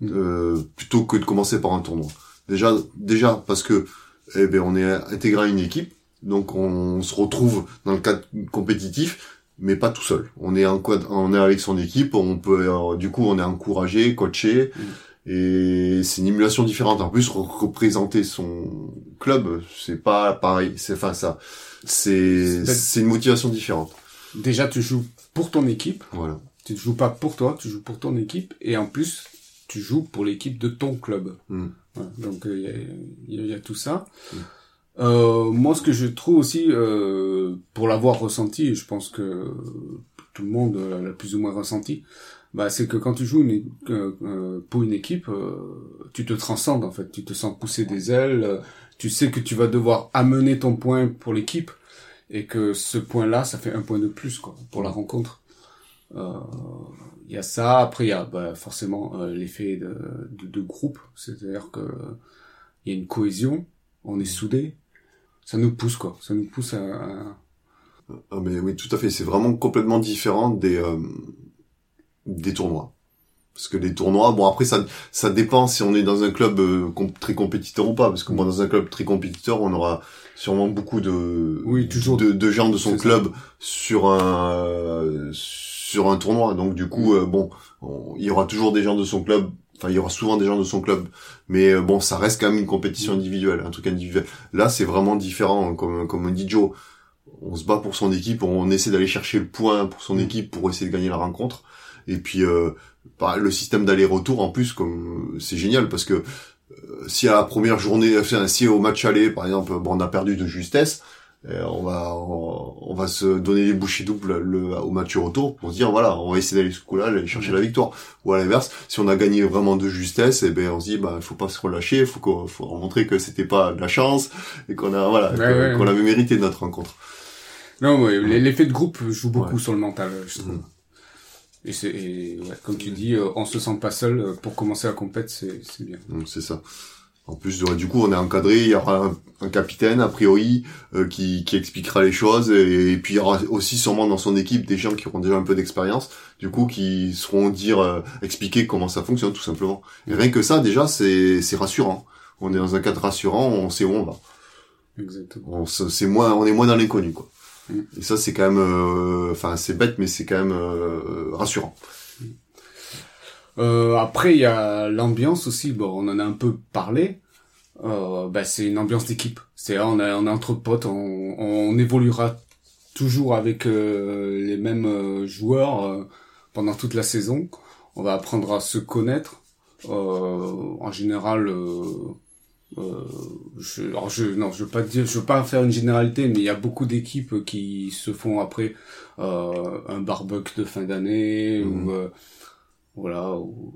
Mm. Euh, plutôt que de commencer par un tournoi. Déjà, déjà parce que eh ben on est intégré à une équipe, donc on, se retrouve dans le cadre compétitif, mais pas tout seul. On est en on est avec son équipe, on peut euh, du coup on est encouragé, coaché. Et c'est une émulation différente. En plus, re- représenter son club, c'est pas pareil. C'est enfin ça, c'est C'est- une motivation différente. Déjà tu joues pour ton équipe, Voilà. tu joues pas pour toi, tu joues pour ton équipe et en plus tu joues pour l'équipe de ton club. Mm. Voilà, donc il y, a, y a- y a tout ça. Mm. Euh, moi, ce que je trouve aussi, euh, pour l'avoir ressenti, je pense que tout le monde l'a plus ou moins ressenti, bah, c'est que quand tu joues une, euh, pour une équipe, euh, tu te transcendes en fait, tu te sens pousser des ailes, euh, tu sais que tu vas devoir amener ton point pour l'équipe et que ce point-là, ça fait un point de plus quoi pour la rencontre. Euh, Il y a ça. Après, il y a bah, forcément l'effet de, de, de groupe, c'est-à-dire que il y a une cohésion, on est soudés, ça nous pousse quoi, ça nous pousse à, à- Ah mais oui, tout à fait. C'est vraiment complètement différent des euh, des tournois. Parce que les tournois, bon après ça ça dépend si on est dans un club euh, très compétiteur ou pas. Parce que moi dans un club très compétiteur, on aura sûrement beaucoup de Oui, toujours. de, de gens de son ça. club sur un euh, sur un tournoi. Donc du coup, euh, bon, on- il y aura toujours des gens de son club. Enfin, il y aura souvent des gens de son club, mais euh, bon, ça reste quand même une compétition individuelle, un truc individuel. Là, c'est vraiment différent, comme comme dit Joe. On se bat pour son équipe, on essaie d'aller chercher le point pour son équipe pour essayer de gagner la rencontre. Et puis euh, bah, le système d'aller-retour en plus, comme c'est génial parce que euh, si à la première journée, si au match aller, par exemple, bon, on a perdu de justesse, euh, on va on, on va se donner les bouchées doubles le, au match retour pour se dire voilà, on va essayer d'aller ce coup-là, aller chercher la victoire. Ou à l'inverse, si on a gagné vraiment de justesse, et ben on se dit bah il faut pas se relâcher, faut qu'on faut montrer que c'était pas de la chance et qu'on a voilà Ouais, que- ouais. qu'on avait mérité notre rencontre. Non, l'effet de groupe joue beaucoup sur le mental, je trouve. Mhm. Et c'est, et, ouais, comme tu dis, euh, on se sent pas seul euh, pour commencer la compète, c'est, c'est bien. Donc c'est ça. En plus, du coup, on est encadré. Il y aura un, un capitaine a priori euh, qui, qui expliquera les choses, et, et puis il y aura aussi sûrement dans son équipe des gens qui auront déjà un peu d'expérience, du coup, qui seront dire euh, expliquer comment ça fonctionne tout simplement. Et rien que ça, déjà, c'est rassurant. On est dans un cadre rassurant, on sait où on va. Exactement. On c'est moins, on est moins dans l'inconnu, quoi. Mm. Et ça, c'est quand même, euh, enfin, c'est bête, mais c'est quand même euh, rassurant. Euh, après, il y a l'ambiance aussi. Bon, on en a un peu parlé. Euh, bah, c'est une ambiance d'équipe. C'est on, a, on est entre potes. On, on évoluera toujours avec euh, les mêmes euh, joueurs euh, pendant toute la saison. On va apprendre à se connaître. en général, je, alors je, non, je veux pas dire, je veux pas faire une généralité, mais il y a beaucoup d'équipes qui se font après un barbecue de fin d'année mmh. ou voilà, où,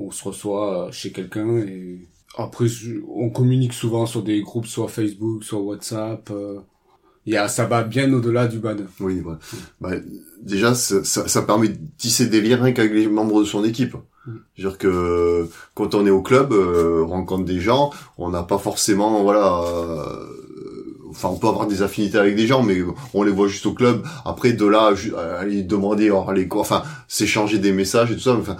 on se reçoit chez quelqu'un et après on communique souvent sur des groupes, soit Facebook, soit WhatsApp. Euh, il y a, ça va bien au-delà du bad. Oui, bah, déjà, ça, ça, permet de tisser des liens avec les membres de son équipe. Mm. C'est-à-dire que quand on est au club, euh, on rencontre des gens, on n'a pas forcément, voilà, euh, enfin on peut avoir des affinités avec des gens mais on les voit juste au club. Après de là aller demander aller quoi enfin s'échanger des messages et tout ça enfin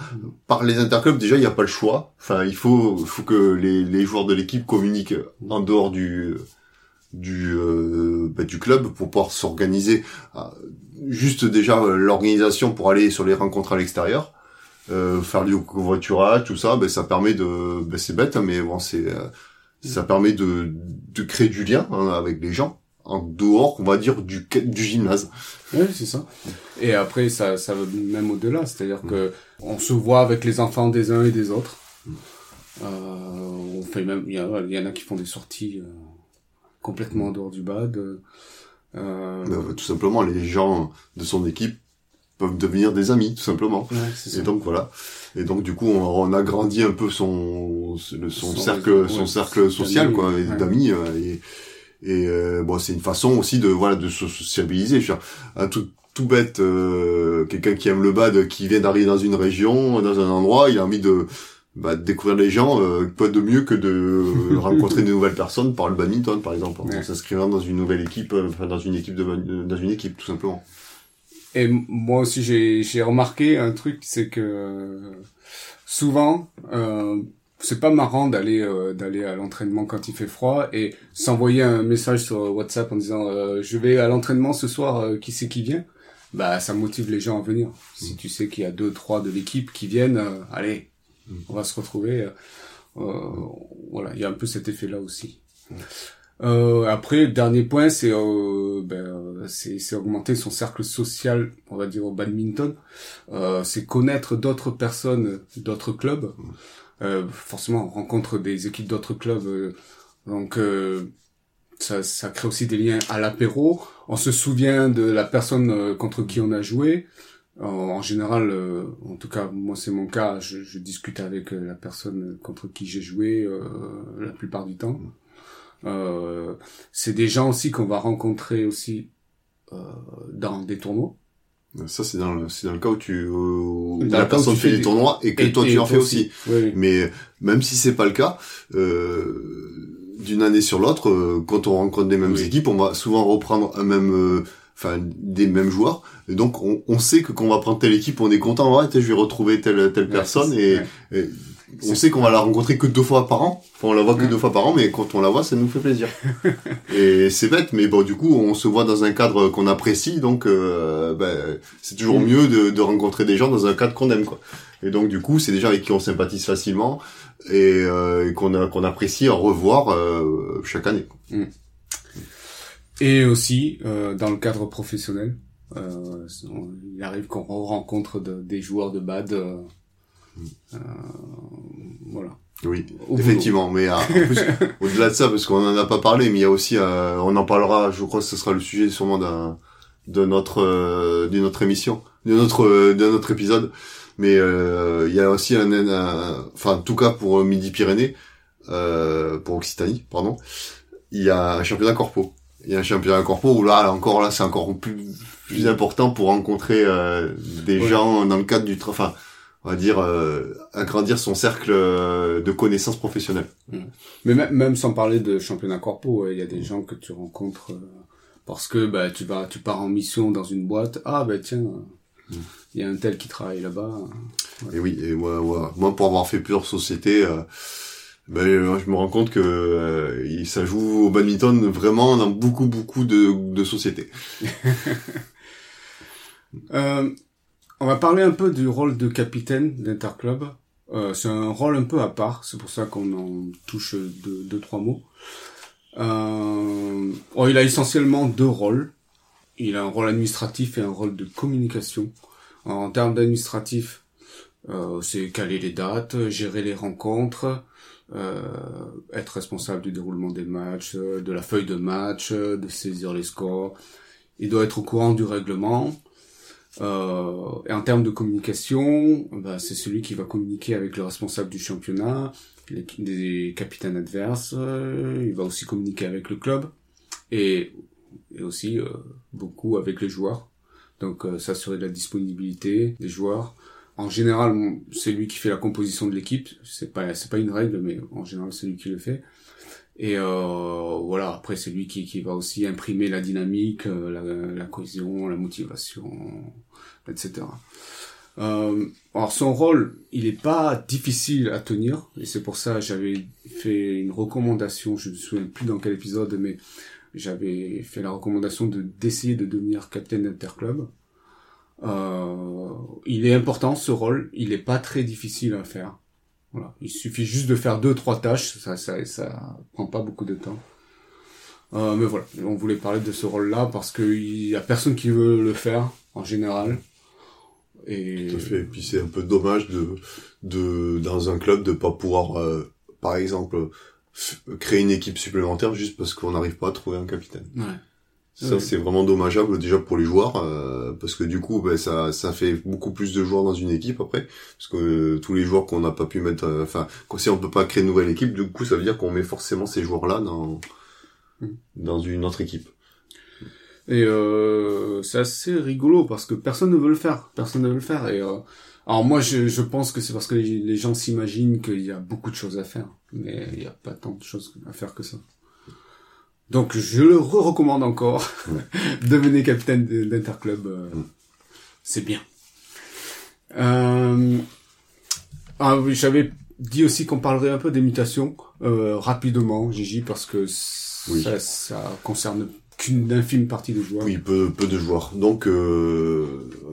par les interclubs déjà il n'y a pas le choix. Enfin il faut faut que les, les joueurs de l'équipe communiquent en dehors du du euh, bah, du club pour pouvoir s'organiser. Euh, juste déjà l'organisation pour aller sur les rencontres à l'extérieur euh, faire du covoiturage tout ça ben ça permet de ben, c'est bête hein, mais bon c'est euh, ça permet de, de créer du lien hein, avec les gens en dehors, on va dire, du, du gymnase. Oui, c'est ça. Et après, ça, ça va même au-delà, c'est-à-dire que on se voit avec les enfants des uns et des autres. Euh, on fait même, il y, en a qui font des sorties euh, complètement en dehors du bad. Euh, ben, tout simplement, les gens de son équipe peuvent devenir des amis, tout simplement. et donc voilà. Et donc du coup, on, a grandi un peu son son, cercle son cercle social quoi, d'amis euh, et, et euh, bon, c'est une façon aussi de voilà de se sociabiliser. Je un tout tout bête, euh, quelqu'un qui aime le bad, qui vient d'arriver dans une région, dans un endroit, il a envie de bah, découvrir les gens, euh, pas de mieux que de rencontrer de nouvelles personnes par le badminton, par exemple, en s'inscrivant dans une nouvelle équipe, enfin dans une équipe de dans une équipe tout simplement. Et moi aussi, j'ai remarqué un truc, c'est que souvent, euh, c'est pas marrant d'aller euh, d'aller à l'entraînement quand il fait froid et s'envoyer un message sur WhatsApp en disant euh, je vais à l'entraînement ce soir, euh, qui c'est qui vient? Bah ça motive les gens à venir. Si mm. tu sais qu'il y a deux trois de l'équipe qui viennent, allez, mm. on va se retrouver. voilà, il y a un peu cet effet là aussi. Mm. Euh, après, dernier point, c'est euh, ben, c'est augmenter son cercle social, on va dire au badminton. Euh, c'est connaître d'autres personnes, d'autres clubs. Euh, forcément, on rencontre des équipes d'autres clubs, euh, donc euh, ça, ça crée aussi des liens à l'apéro. On se souvient de la personne contre qui on a joué. En, général, en tout cas, moi c'est mon cas, je, je discute avec la personne contre qui j'ai joué la plupart du temps. Euh, c'est des gens aussi qu'on va rencontrer aussi euh, dans des tournois. Ça c'est dans le c'est dans le cas où tu où la personne fait des tournois et que toi tu en fais aussi. Mais même si c'est pas le cas, euh, d'une année sur l'autre, euh, quand on rencontre des mêmes équipes, on va souvent reprendre un même euh, enfin des mêmes joueurs. Et donc on, on sait que quand on va prendre telle équipe on est content. Ouais je vais retrouver telle telle personne et, et, on sait qu'on va la rencontrer que deux fois par an. Enfin, on la voit que deux fois par an, mais quand on la voit, ça nous fait plaisir. et c'est bête, mais bon, du coup, on se voit dans un cadre qu'on apprécie, donc euh, ben, c'est toujours mm. mieux de, de, rencontrer des gens dans un cadre qu'on aime, quoi. Et donc, du coup, c'est des gens avec qui on sympathise facilement et, euh, qu'on qu'on apprécie à revoir euh, chaque année. Mm. Et aussi, euh, dans le cadre professionnel, euh, il arrive qu'on rencontre des joueurs de bad euh, voilà. Oui, effectivement, mais euh, au-delà de ça, parce qu'on en a pas parlé, mais il y a aussi, euh, on en parlera, je crois que ce sera le sujet sûrement d'un de notre d'une autre émission, de notre de notre épisode, mais il y a aussi un, enfin en tout cas pour Midi Pyrénées, pour Occitanie, pardon, il y a un championnat corpo. Il y a un championnat corpo où là, encore là, c'est encore plus plus important pour rencontrer des gens dans le cadre du, enfin on va dire, euh, agrandir son cercle euh, de connaissances professionnelles. Mmh. Mais même, sans parler de championnat corpo, il y a des gens que tu rencontres euh, parce que bah tu vas, tu pars en mission dans une boîte. Ah bah tiens, mmh. il y a un tel qui travaille là-bas. Et oui, et moi, moi, pour avoir fait plusieurs sociétés. Ben, je me rends compte que ça joue au badminton vraiment dans beaucoup beaucoup de, de sociétés. euh, On va parler un peu du rôle de capitaine d'Interclub. Euh, c'est un rôle un peu à part, c'est pour ça qu'on en touche deux, trois mots. Euh, oh, il a essentiellement deux rôles. Il a un rôle administratif et un rôle de communication. En termes d'administratif, euh, c'est caler les dates, gérer les rencontres, euh, être responsable du déroulement des matchs, de la feuille de match, de saisir les scores. Il doit être au courant du règlement. Euh, et en termes de communication, bah, c'est celui qui va communiquer avec le responsable du championnat, les, des capitaines adverses. Euh, il va aussi communiquer avec le club et, et aussi euh, beaucoup avec les joueurs. Donc s'assurer de la disponibilité des joueurs. En général, c'est lui qui fait la composition de l'équipe. C'est pas c'est pas une règle, mais en général c'est lui qui le fait. Et euh, voilà, après c'est lui qui, qui va aussi imprimer la dynamique, la, la cohésion, la motivation, etc. Euh, alors son rôle, il est pas difficile à tenir, et c'est pour ça j'avais fait une recommandation, je ne me souviens plus dans quel épisode, mais j'avais fait la recommandation de d'essayer de devenir capitaine d'interclub. Euh, il est important ce rôle, il est pas très difficile à faire. Voilà, il suffit juste de faire deux trois tâches, ça ça ça prend pas beaucoup de temps. Euh, mais voilà, on voulait parler de ce rôle-là parce qu'il y a personne qui veut le faire en général. Et... Tout à fait. Et puis c'est un peu dommage de, de dans un club de pas pouvoir, euh, par exemple, créer une équipe supplémentaire juste parce qu'on n'arrive pas à trouver un capitaine. Ouais. Ça, c'est vraiment dommageable déjà pour les joueurs, euh, parce que du coup, ben, ça, ça fait beaucoup plus de joueurs dans une équipe après, parce que euh, tous les joueurs qu'on n'a pas pu mettre, euh, enfin, si on peut pas créer une nouvelle équipe, du coup, ça veut dire qu'on met forcément ces joueurs-là dans mm. dans une autre équipe. Et euh, c'est assez rigolo parce que personne ne veut le faire, personne ne veut le faire. Et alors moi, je, je pense que c'est parce que les, les gens s'imaginent qu'il y a beaucoup de choses à faire, mais il n'y a pas tant de choses à faire que ça. Donc je le re-recommande encore. Devenez capitaine d'Interclub. Euh, mm. C'est bien. Euh... Ah oui, j'avais dit aussi qu'on parlerait un peu des mutations euh, rapidement, Gigi, parce que ça, ça concerne qu'une infime partie des joueurs. Oui, peu, de joueurs. Donc, euh,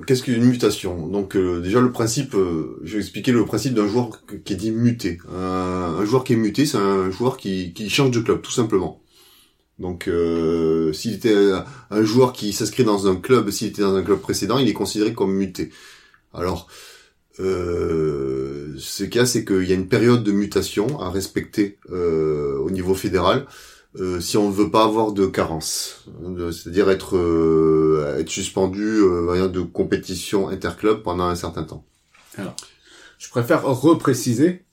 qu'est-ce qu'une mutation? Donc, euh, déjà le principe, euh, je vais expliquer le principe d'un joueur qui est dit muté. Un, un joueur qui est muté, c'est un joueur qui, change de club, tout simplement. Donc, euh, s'il était un joueur qui s'inscrit dans un club, s'il était dans un club précédent, il est considéré comme muté. Alors, ce qu'il y a, c'est qu'il y a une période de mutation à respecter au niveau fédéral. Euh, si on ne veut pas avoir de carence, c'est-à-dire être euh, être suspendu euh, de compétition interclub pendant un certain temps. Alors, je préfère repréciser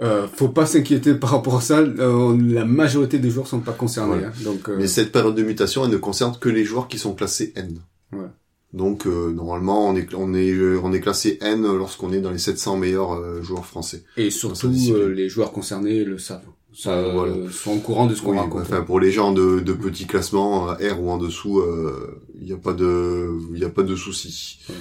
euh, faut pas s'inquiéter par rapport à ça. Euh, la majorité des joueurs sont pas concernés. Hein, donc, euh... Mais cette période de mutation, elle ne concerne que les joueurs qui sont classés N. Ouais. Donc euh, normalement, on est on est on est classé N lorsqu'on est dans les 700 meilleurs euh, joueurs français. Et surtout, les joueurs concernés le savent. Ça, voilà. sont au courant de ce qu'on oui, raconte. Enfin, pour les gens de, de petits classements R ou en dessous, il n'y a pas de il y a pas de souci. Ouais.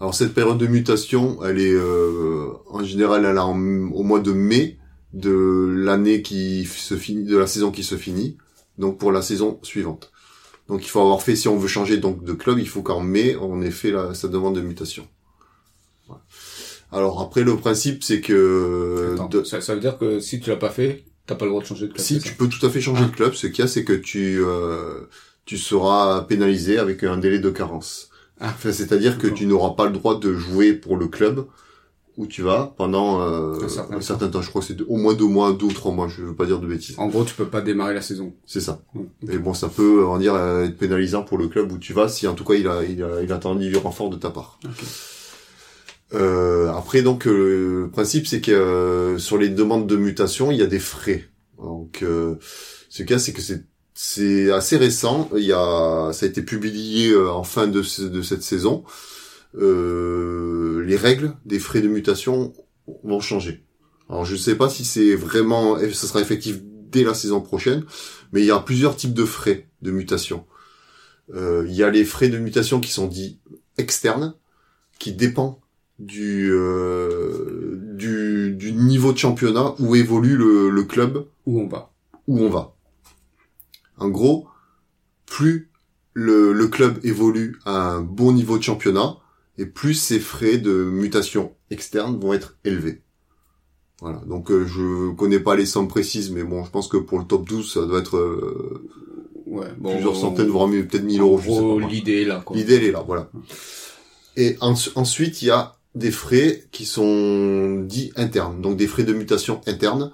Alors cette période de mutation, elle est euh, en général elle est en, au mois de mai de l'année qui se finit, de la saison qui se finit, donc pour la saison suivante. Donc il faut avoir fait, si on veut changer donc de club, il faut qu'en mai on ait fait la, sa demande de mutation. Alors après le principe c'est que Attends, de... ça, ça, veut dire que si tu l'as pas fait, t'as pas le droit de changer de club. Si tu peux tout à fait changer ah. de club, ce qu'il y a c'est que tu euh, tu seras pénalisé avec un délai de carence. Ah, enfin, c'est-à-dire que tu n'auras pas le droit de jouer pour le club où tu vas pendant euh, un, certain, un certain temps. Je crois que c'est au moins deux mois, deux ou trois mois. Je veux pas dire de bêtises. En gros, tu peux pas démarrer la saison. C'est ça. Et bon, ça peut, on va dire, être pénalisant pour le club où tu vas si en tout cas il a, il a, il a attendu du renfort de ta part. Okay. Euh, après, donc, euh, le principe, c'est que euh, sur les demandes de mutation, il y a des frais. Donc, euh, ce cas, c'est que c'est c'est assez récent. Il y a, ça a été publié euh, en fin de, de cette saison. Euh, les règles des frais de mutation vont changer. Alors je ne sais pas si c'est vraiment, ça sera effectif dès la saison prochaine, mais il y a plusieurs types de frais de mutation. Il y a les frais de mutation qui sont dits externes, qui dépendent du, euh, du, du niveau de championnat où évolue le, le club où on va. Où on va. En gros, plus le, le, club évolue à un bon niveau de championnat, et plus ces frais de mutation externe vont être élevés. Voilà. Donc euh, je connais pas les sommes précises, mais bon, je pense que pour le top 12, ça doit être euh, Ouais, bon, plusieurs centaines, voire peut-être 1000 euros. L'idée est là. L'idée elle est là, voilà. Et en- ensuite, il y a des frais qui sont dits internes, donc des frais de mutation interne.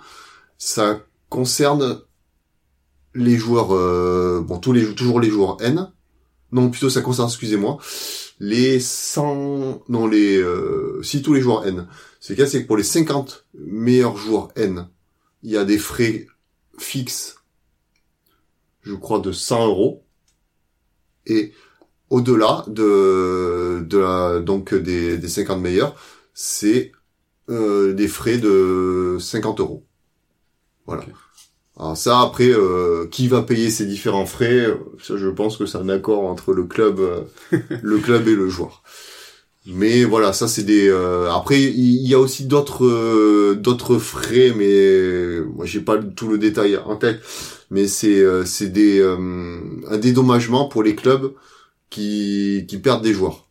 Ça concerne les joueurs, euh, bon tous les toujours les joueurs N. Non, plutôt ça concerne, excusez-moi, les 100, non les, euh, si tous les joueurs N. C'est cas, c'est que pour les 50 meilleurs joueurs N, il y a des frais fixes, je crois de 100 euros. Et au-delà de, de la, donc des, des 50 meilleurs, c'est euh, des frais de 50 euros. Voilà. Alors ça, après, euh, qui va payer ces différents frais Ça, je pense que c'est un accord entre le club, euh, le club et le joueur. Mais voilà, ça c'est des. euh, après, il y, a aussi d'autres d'autres frais, mais moi j'ai pas tout le détail en tête. Mais c'est euh, c'est des euh, un dédommagement pour les clubs qui qui perdent des joueurs.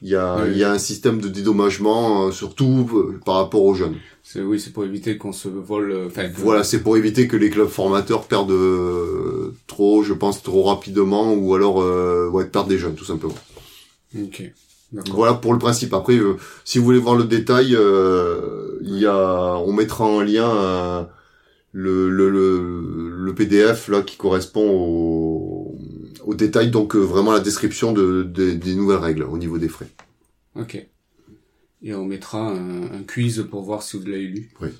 Il y a Oui. il y a un système de dédommagement euh, surtout euh, par rapport aux jeunes. C'est, oui, c'est pour éviter qu'on se vole, euh, enfin, que- Voilà, c'est pour éviter que les clubs formateurs perdent euh, trop, je pense, trop rapidement, ou alors euh, ouais, perdent des jeunes, tout simplement. Ok. D'accord. Voilà pour le principe. Après, euh, si vous voulez voir le détail, euh, il y a, on mettra en lien euh, le, le, le, le PDF là qui correspond au, au détail, donc euh, vraiment la description de, de- des nouvelles règles au niveau des frais. Ok. Et on mettra un, un quiz pour voir si vous l'avez lu. Ouais,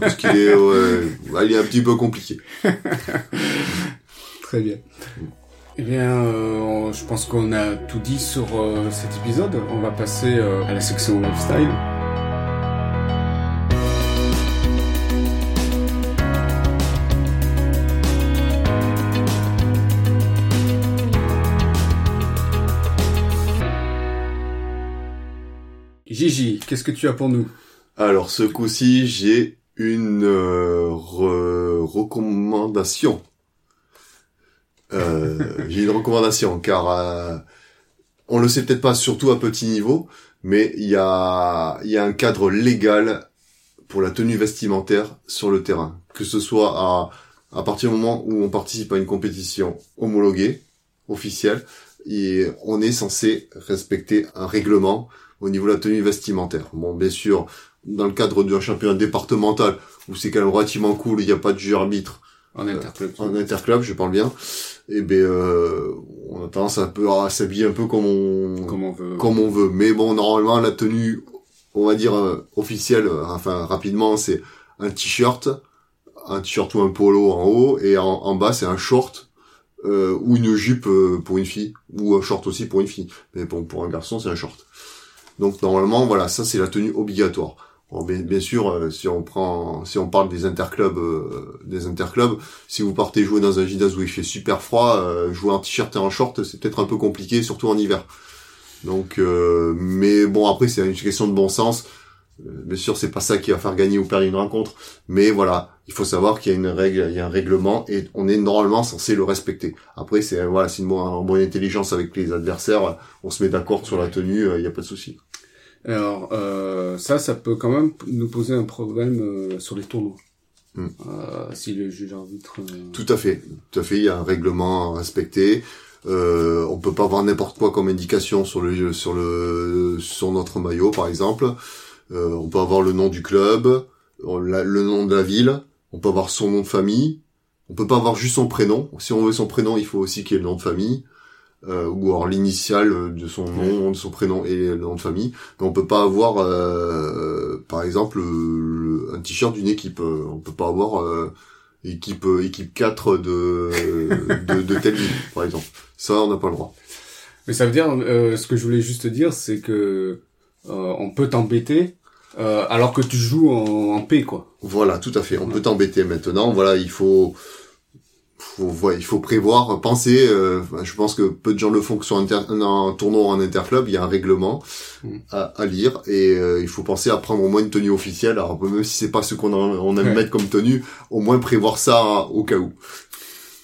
parce qu'il est, il est un petit peu compliqué. Très bien. Eh bien, euh, je pense qu'on a tout dit sur euh, cet épisode. On va passer à la section lifestyle. Gigi, qu'est-ce que tu as pour nous? Alors ce coup-ci, j'ai une euh, re- recommandation. Euh, j'ai une recommandation car euh, on le sait peut-être pas, surtout à petit niveau, mais il y a y a un cadre légal pour la tenue vestimentaire sur le terrain, que ce soit à à partir du moment où on participe à une compétition homologuée, officielle, et on est censé respecter un règlement au niveau de la tenue vestimentaire. Bon, bien sûr, dans le cadre d'un championnat départemental où c'est quand même relativement cool, il n'y a pas de jeu arbitre en interclub en interclub, je parle bien. Et ben, euh, on a tendance un peu à s'habiller un peu comme on Comme on veut. comme on veut. Mais bon, normalement, la tenue, on va dire euh, officielle, euh, enfin rapidement, c'est un t-shirt, un t-shirt ou un polo en haut, et en, en bas c'est un short euh, ou une jupe euh, pour une fille, ou un short aussi pour une fille. Mais bon, pour un garçon, c'est un short. Donc normalement, voilà, ça c'est la tenue obligatoire. Bien, sûr, euh, si on prend, si on parle des interclubs, euh, des interclubs, si vous partez jouer dans un gymnase où il fait super froid, euh, jouer en t-shirt et en short, c'est peut-être un peu compliqué, surtout en hiver. Donc, mais bon, après c'est une question de bon sens. Bien sûr, c'est pas ça qui va faire gagner ou perdre une rencontre, mais voilà, il faut savoir qu'il y a une règle, il y a un règlement et on est normalement censé le respecter. Après, c'est voilà, c'est une bonne, en bonne intelligence avec les adversaires, on se met d'accord sur la tenue, il y a pas de souci. Alors, euh, ça, ça peut quand même nous poser un problème euh, sur les tournois. Hmm. Euh, si le juge arbitre... euh, Tout à fait, tout à fait. Il y a un règlement à respecter. Euh, on peut pas avoir n'importe quoi comme indication sur le sur le sur notre maillot, par exemple. Euh, on peut avoir le nom du club, le nom de la ville. On peut avoir son nom de famille. On peut pas avoir juste son prénom. Si on veut son prénom, il faut aussi qu'il y ait le nom de famille. Euh, ou alors l'initiale de son nom, de son prénom et le nom de famille. Mais on peut pas avoir, euh, par exemple, le- un t-shirt d'une équipe. Euh, On peut pas avoir euh, équipe euh, équipe 4 de de, de telle ville, par exemple. Ça, on n'a pas le droit. Mais ça veut dire, euh, ce que je voulais juste dire, c'est que euh, on peut t'embêter euh, alors que tu joues en, en paix, quoi. Voilà, tout à fait. On peut t'embêter maintenant. Voilà, il faut, faut, ouais, il faut prévoir, penser. euh, je pense que peu de gens le font que sur un, un tournoi en interclub. Il y a un règlement Mm. à, à lire et euh, il faut penser à prendre au moins une tenue officielle. Alors même si c'est pas ce qu'on a- on aime Ouais. mettre comme tenue, au moins prévoir ça au cas où.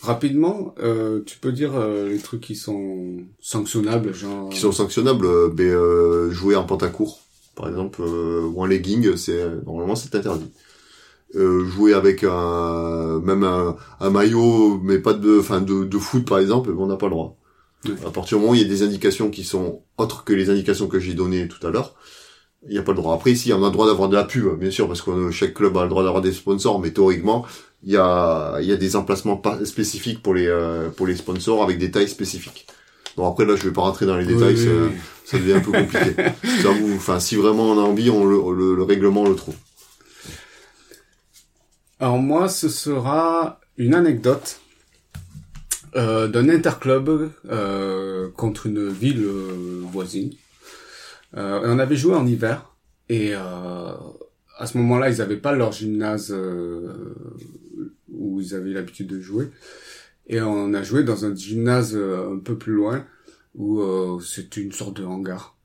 Rapidement, euh, tu peux dire euh, les trucs qui sont sanctionnables, genre... Qui sont sanctionnables, euh, ben, euh, jouer en pantacourt, par exemple, euh, ou en legging, c'est normalement c'est interdit. Euh, jouer avec un même un, un maillot, mais pas de, enfin de, de foot par exemple, on n'a pas le droit. Oui. À partir du moment où il y a des indications qui sont autres que les indications que j'ai données tout à l'heure, il n'y a pas le droit. Après, ici, on a le droit d'avoir de la pub, bien sûr, parce que chaque club a le droit d'avoir des sponsors, mais théoriquement, il y a, il y a des emplacements spécifiques pour les, euh, pour les sponsors avec des tailles spécifiques. Bon, après, là, je vais pas rentrer dans les détails, Oui, ça, oui, oui. ça devient un peu compliqué. ça vous, enfin, si vraiment on a envie, on le, le, le règlement, on le trouve. Alors moi, ce sera une anecdote euh, d'un interclub euh, contre une ville euh, voisine. Euh, on avait joué en hiver et à ce moment-là, ils n'avaient pas leur gymnase où ils avaient l'habitude de jouer. Et on a joué dans un gymnase un peu plus loin où c'était une sorte de hangar.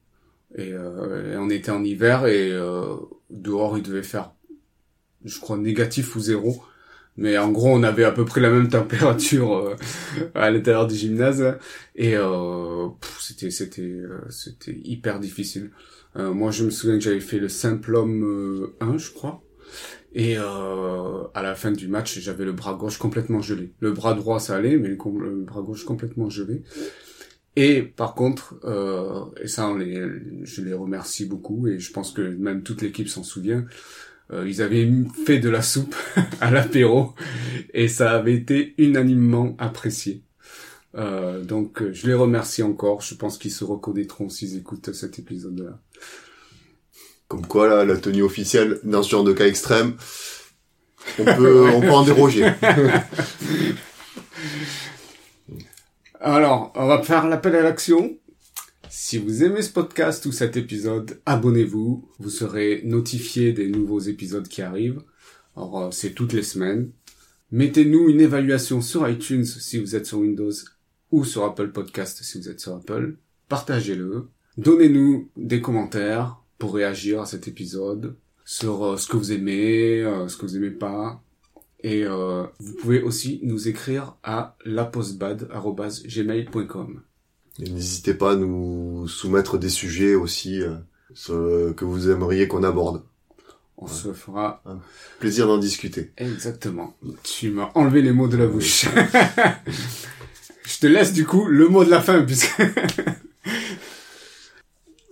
Et, et on était en hiver et dehors il devait faire, je crois, négatif ou zéro. Mais en gros, on avait à peu près la même température euh, à l'intérieur du gymnase et euh, c'était c'était euh, c'était hyper difficile. Euh, moi, je me souviens que j'avais fait le simple homme euh, 1, je crois. Et euh, à la fin du match, j'avais le bras gauche complètement gelé. Le bras droit, ça allait, mais le, le bras gauche complètement gelé. Et par contre, euh, et ça, on les, je les remercie beaucoup, et je pense que même toute l'équipe s'en souvient, euh, ils avaient fait de la soupe à l'apéro, et ça avait été unanimement apprécié. Euh, donc, euh, je les remercie encore. Je pense qu'ils se reconnaîtront s'ils écoutent cet épisode-là. Comme quoi, là, la tenue officielle, dans ce genre de cas extrême, on peut, on peut en déroger. Alors, on va faire l'appel à l'action. Si vous aimez ce podcast ou cet épisode, abonnez-vous. Vous serez notifié des nouveaux épisodes qui arrivent. Alors, euh, c'est toutes les semaines. Mettez-nous une évaluation sur iTunes si vous êtes sur Windows ou sur Apple Podcast si vous êtes sur Apple. Partagez-le. Donnez-nous des commentaires pour réagir à cet épisode sur euh, ce que vous aimez, euh, ce que vous aimez pas. Et euh, vous pouvez aussi nous écrire à lapostbad.gmail.com. N'hésitez pas à nous soumettre des sujets aussi euh, ce- que vous aimeriez qu'on aborde. On se fera Plaisir d'en discuter. exactement. Tu m'as enlevé les mots de la bouche. Je te laisse du coup le mot de la fin puisque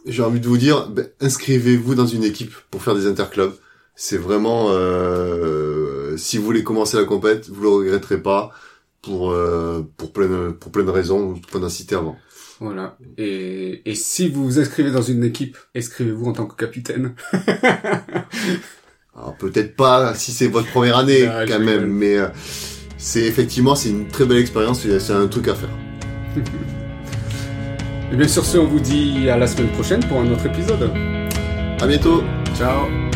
J'ai envie de vous dire, ben, inscrivez-vous dans une équipe pour faire des interclubs. C'est vraiment, euh, si vous voulez commencer la compète, vous le regretterez pas pour euh, pour plein de, pour plein de raisons qu'on a cité avant. Voilà. Et, et si vous vous inscrivez dans une équipe, inscrivez-vous en tant que capitaine. Alors peut-être pas si c'est votre première année Ah, quand rigole. même, mais euh, c'est effectivement c'est une très belle expérience. C'est un truc à faire. Et bien sur ce, on vous dit à la semaine prochaine pour un autre épisode. À bientôt. Ciao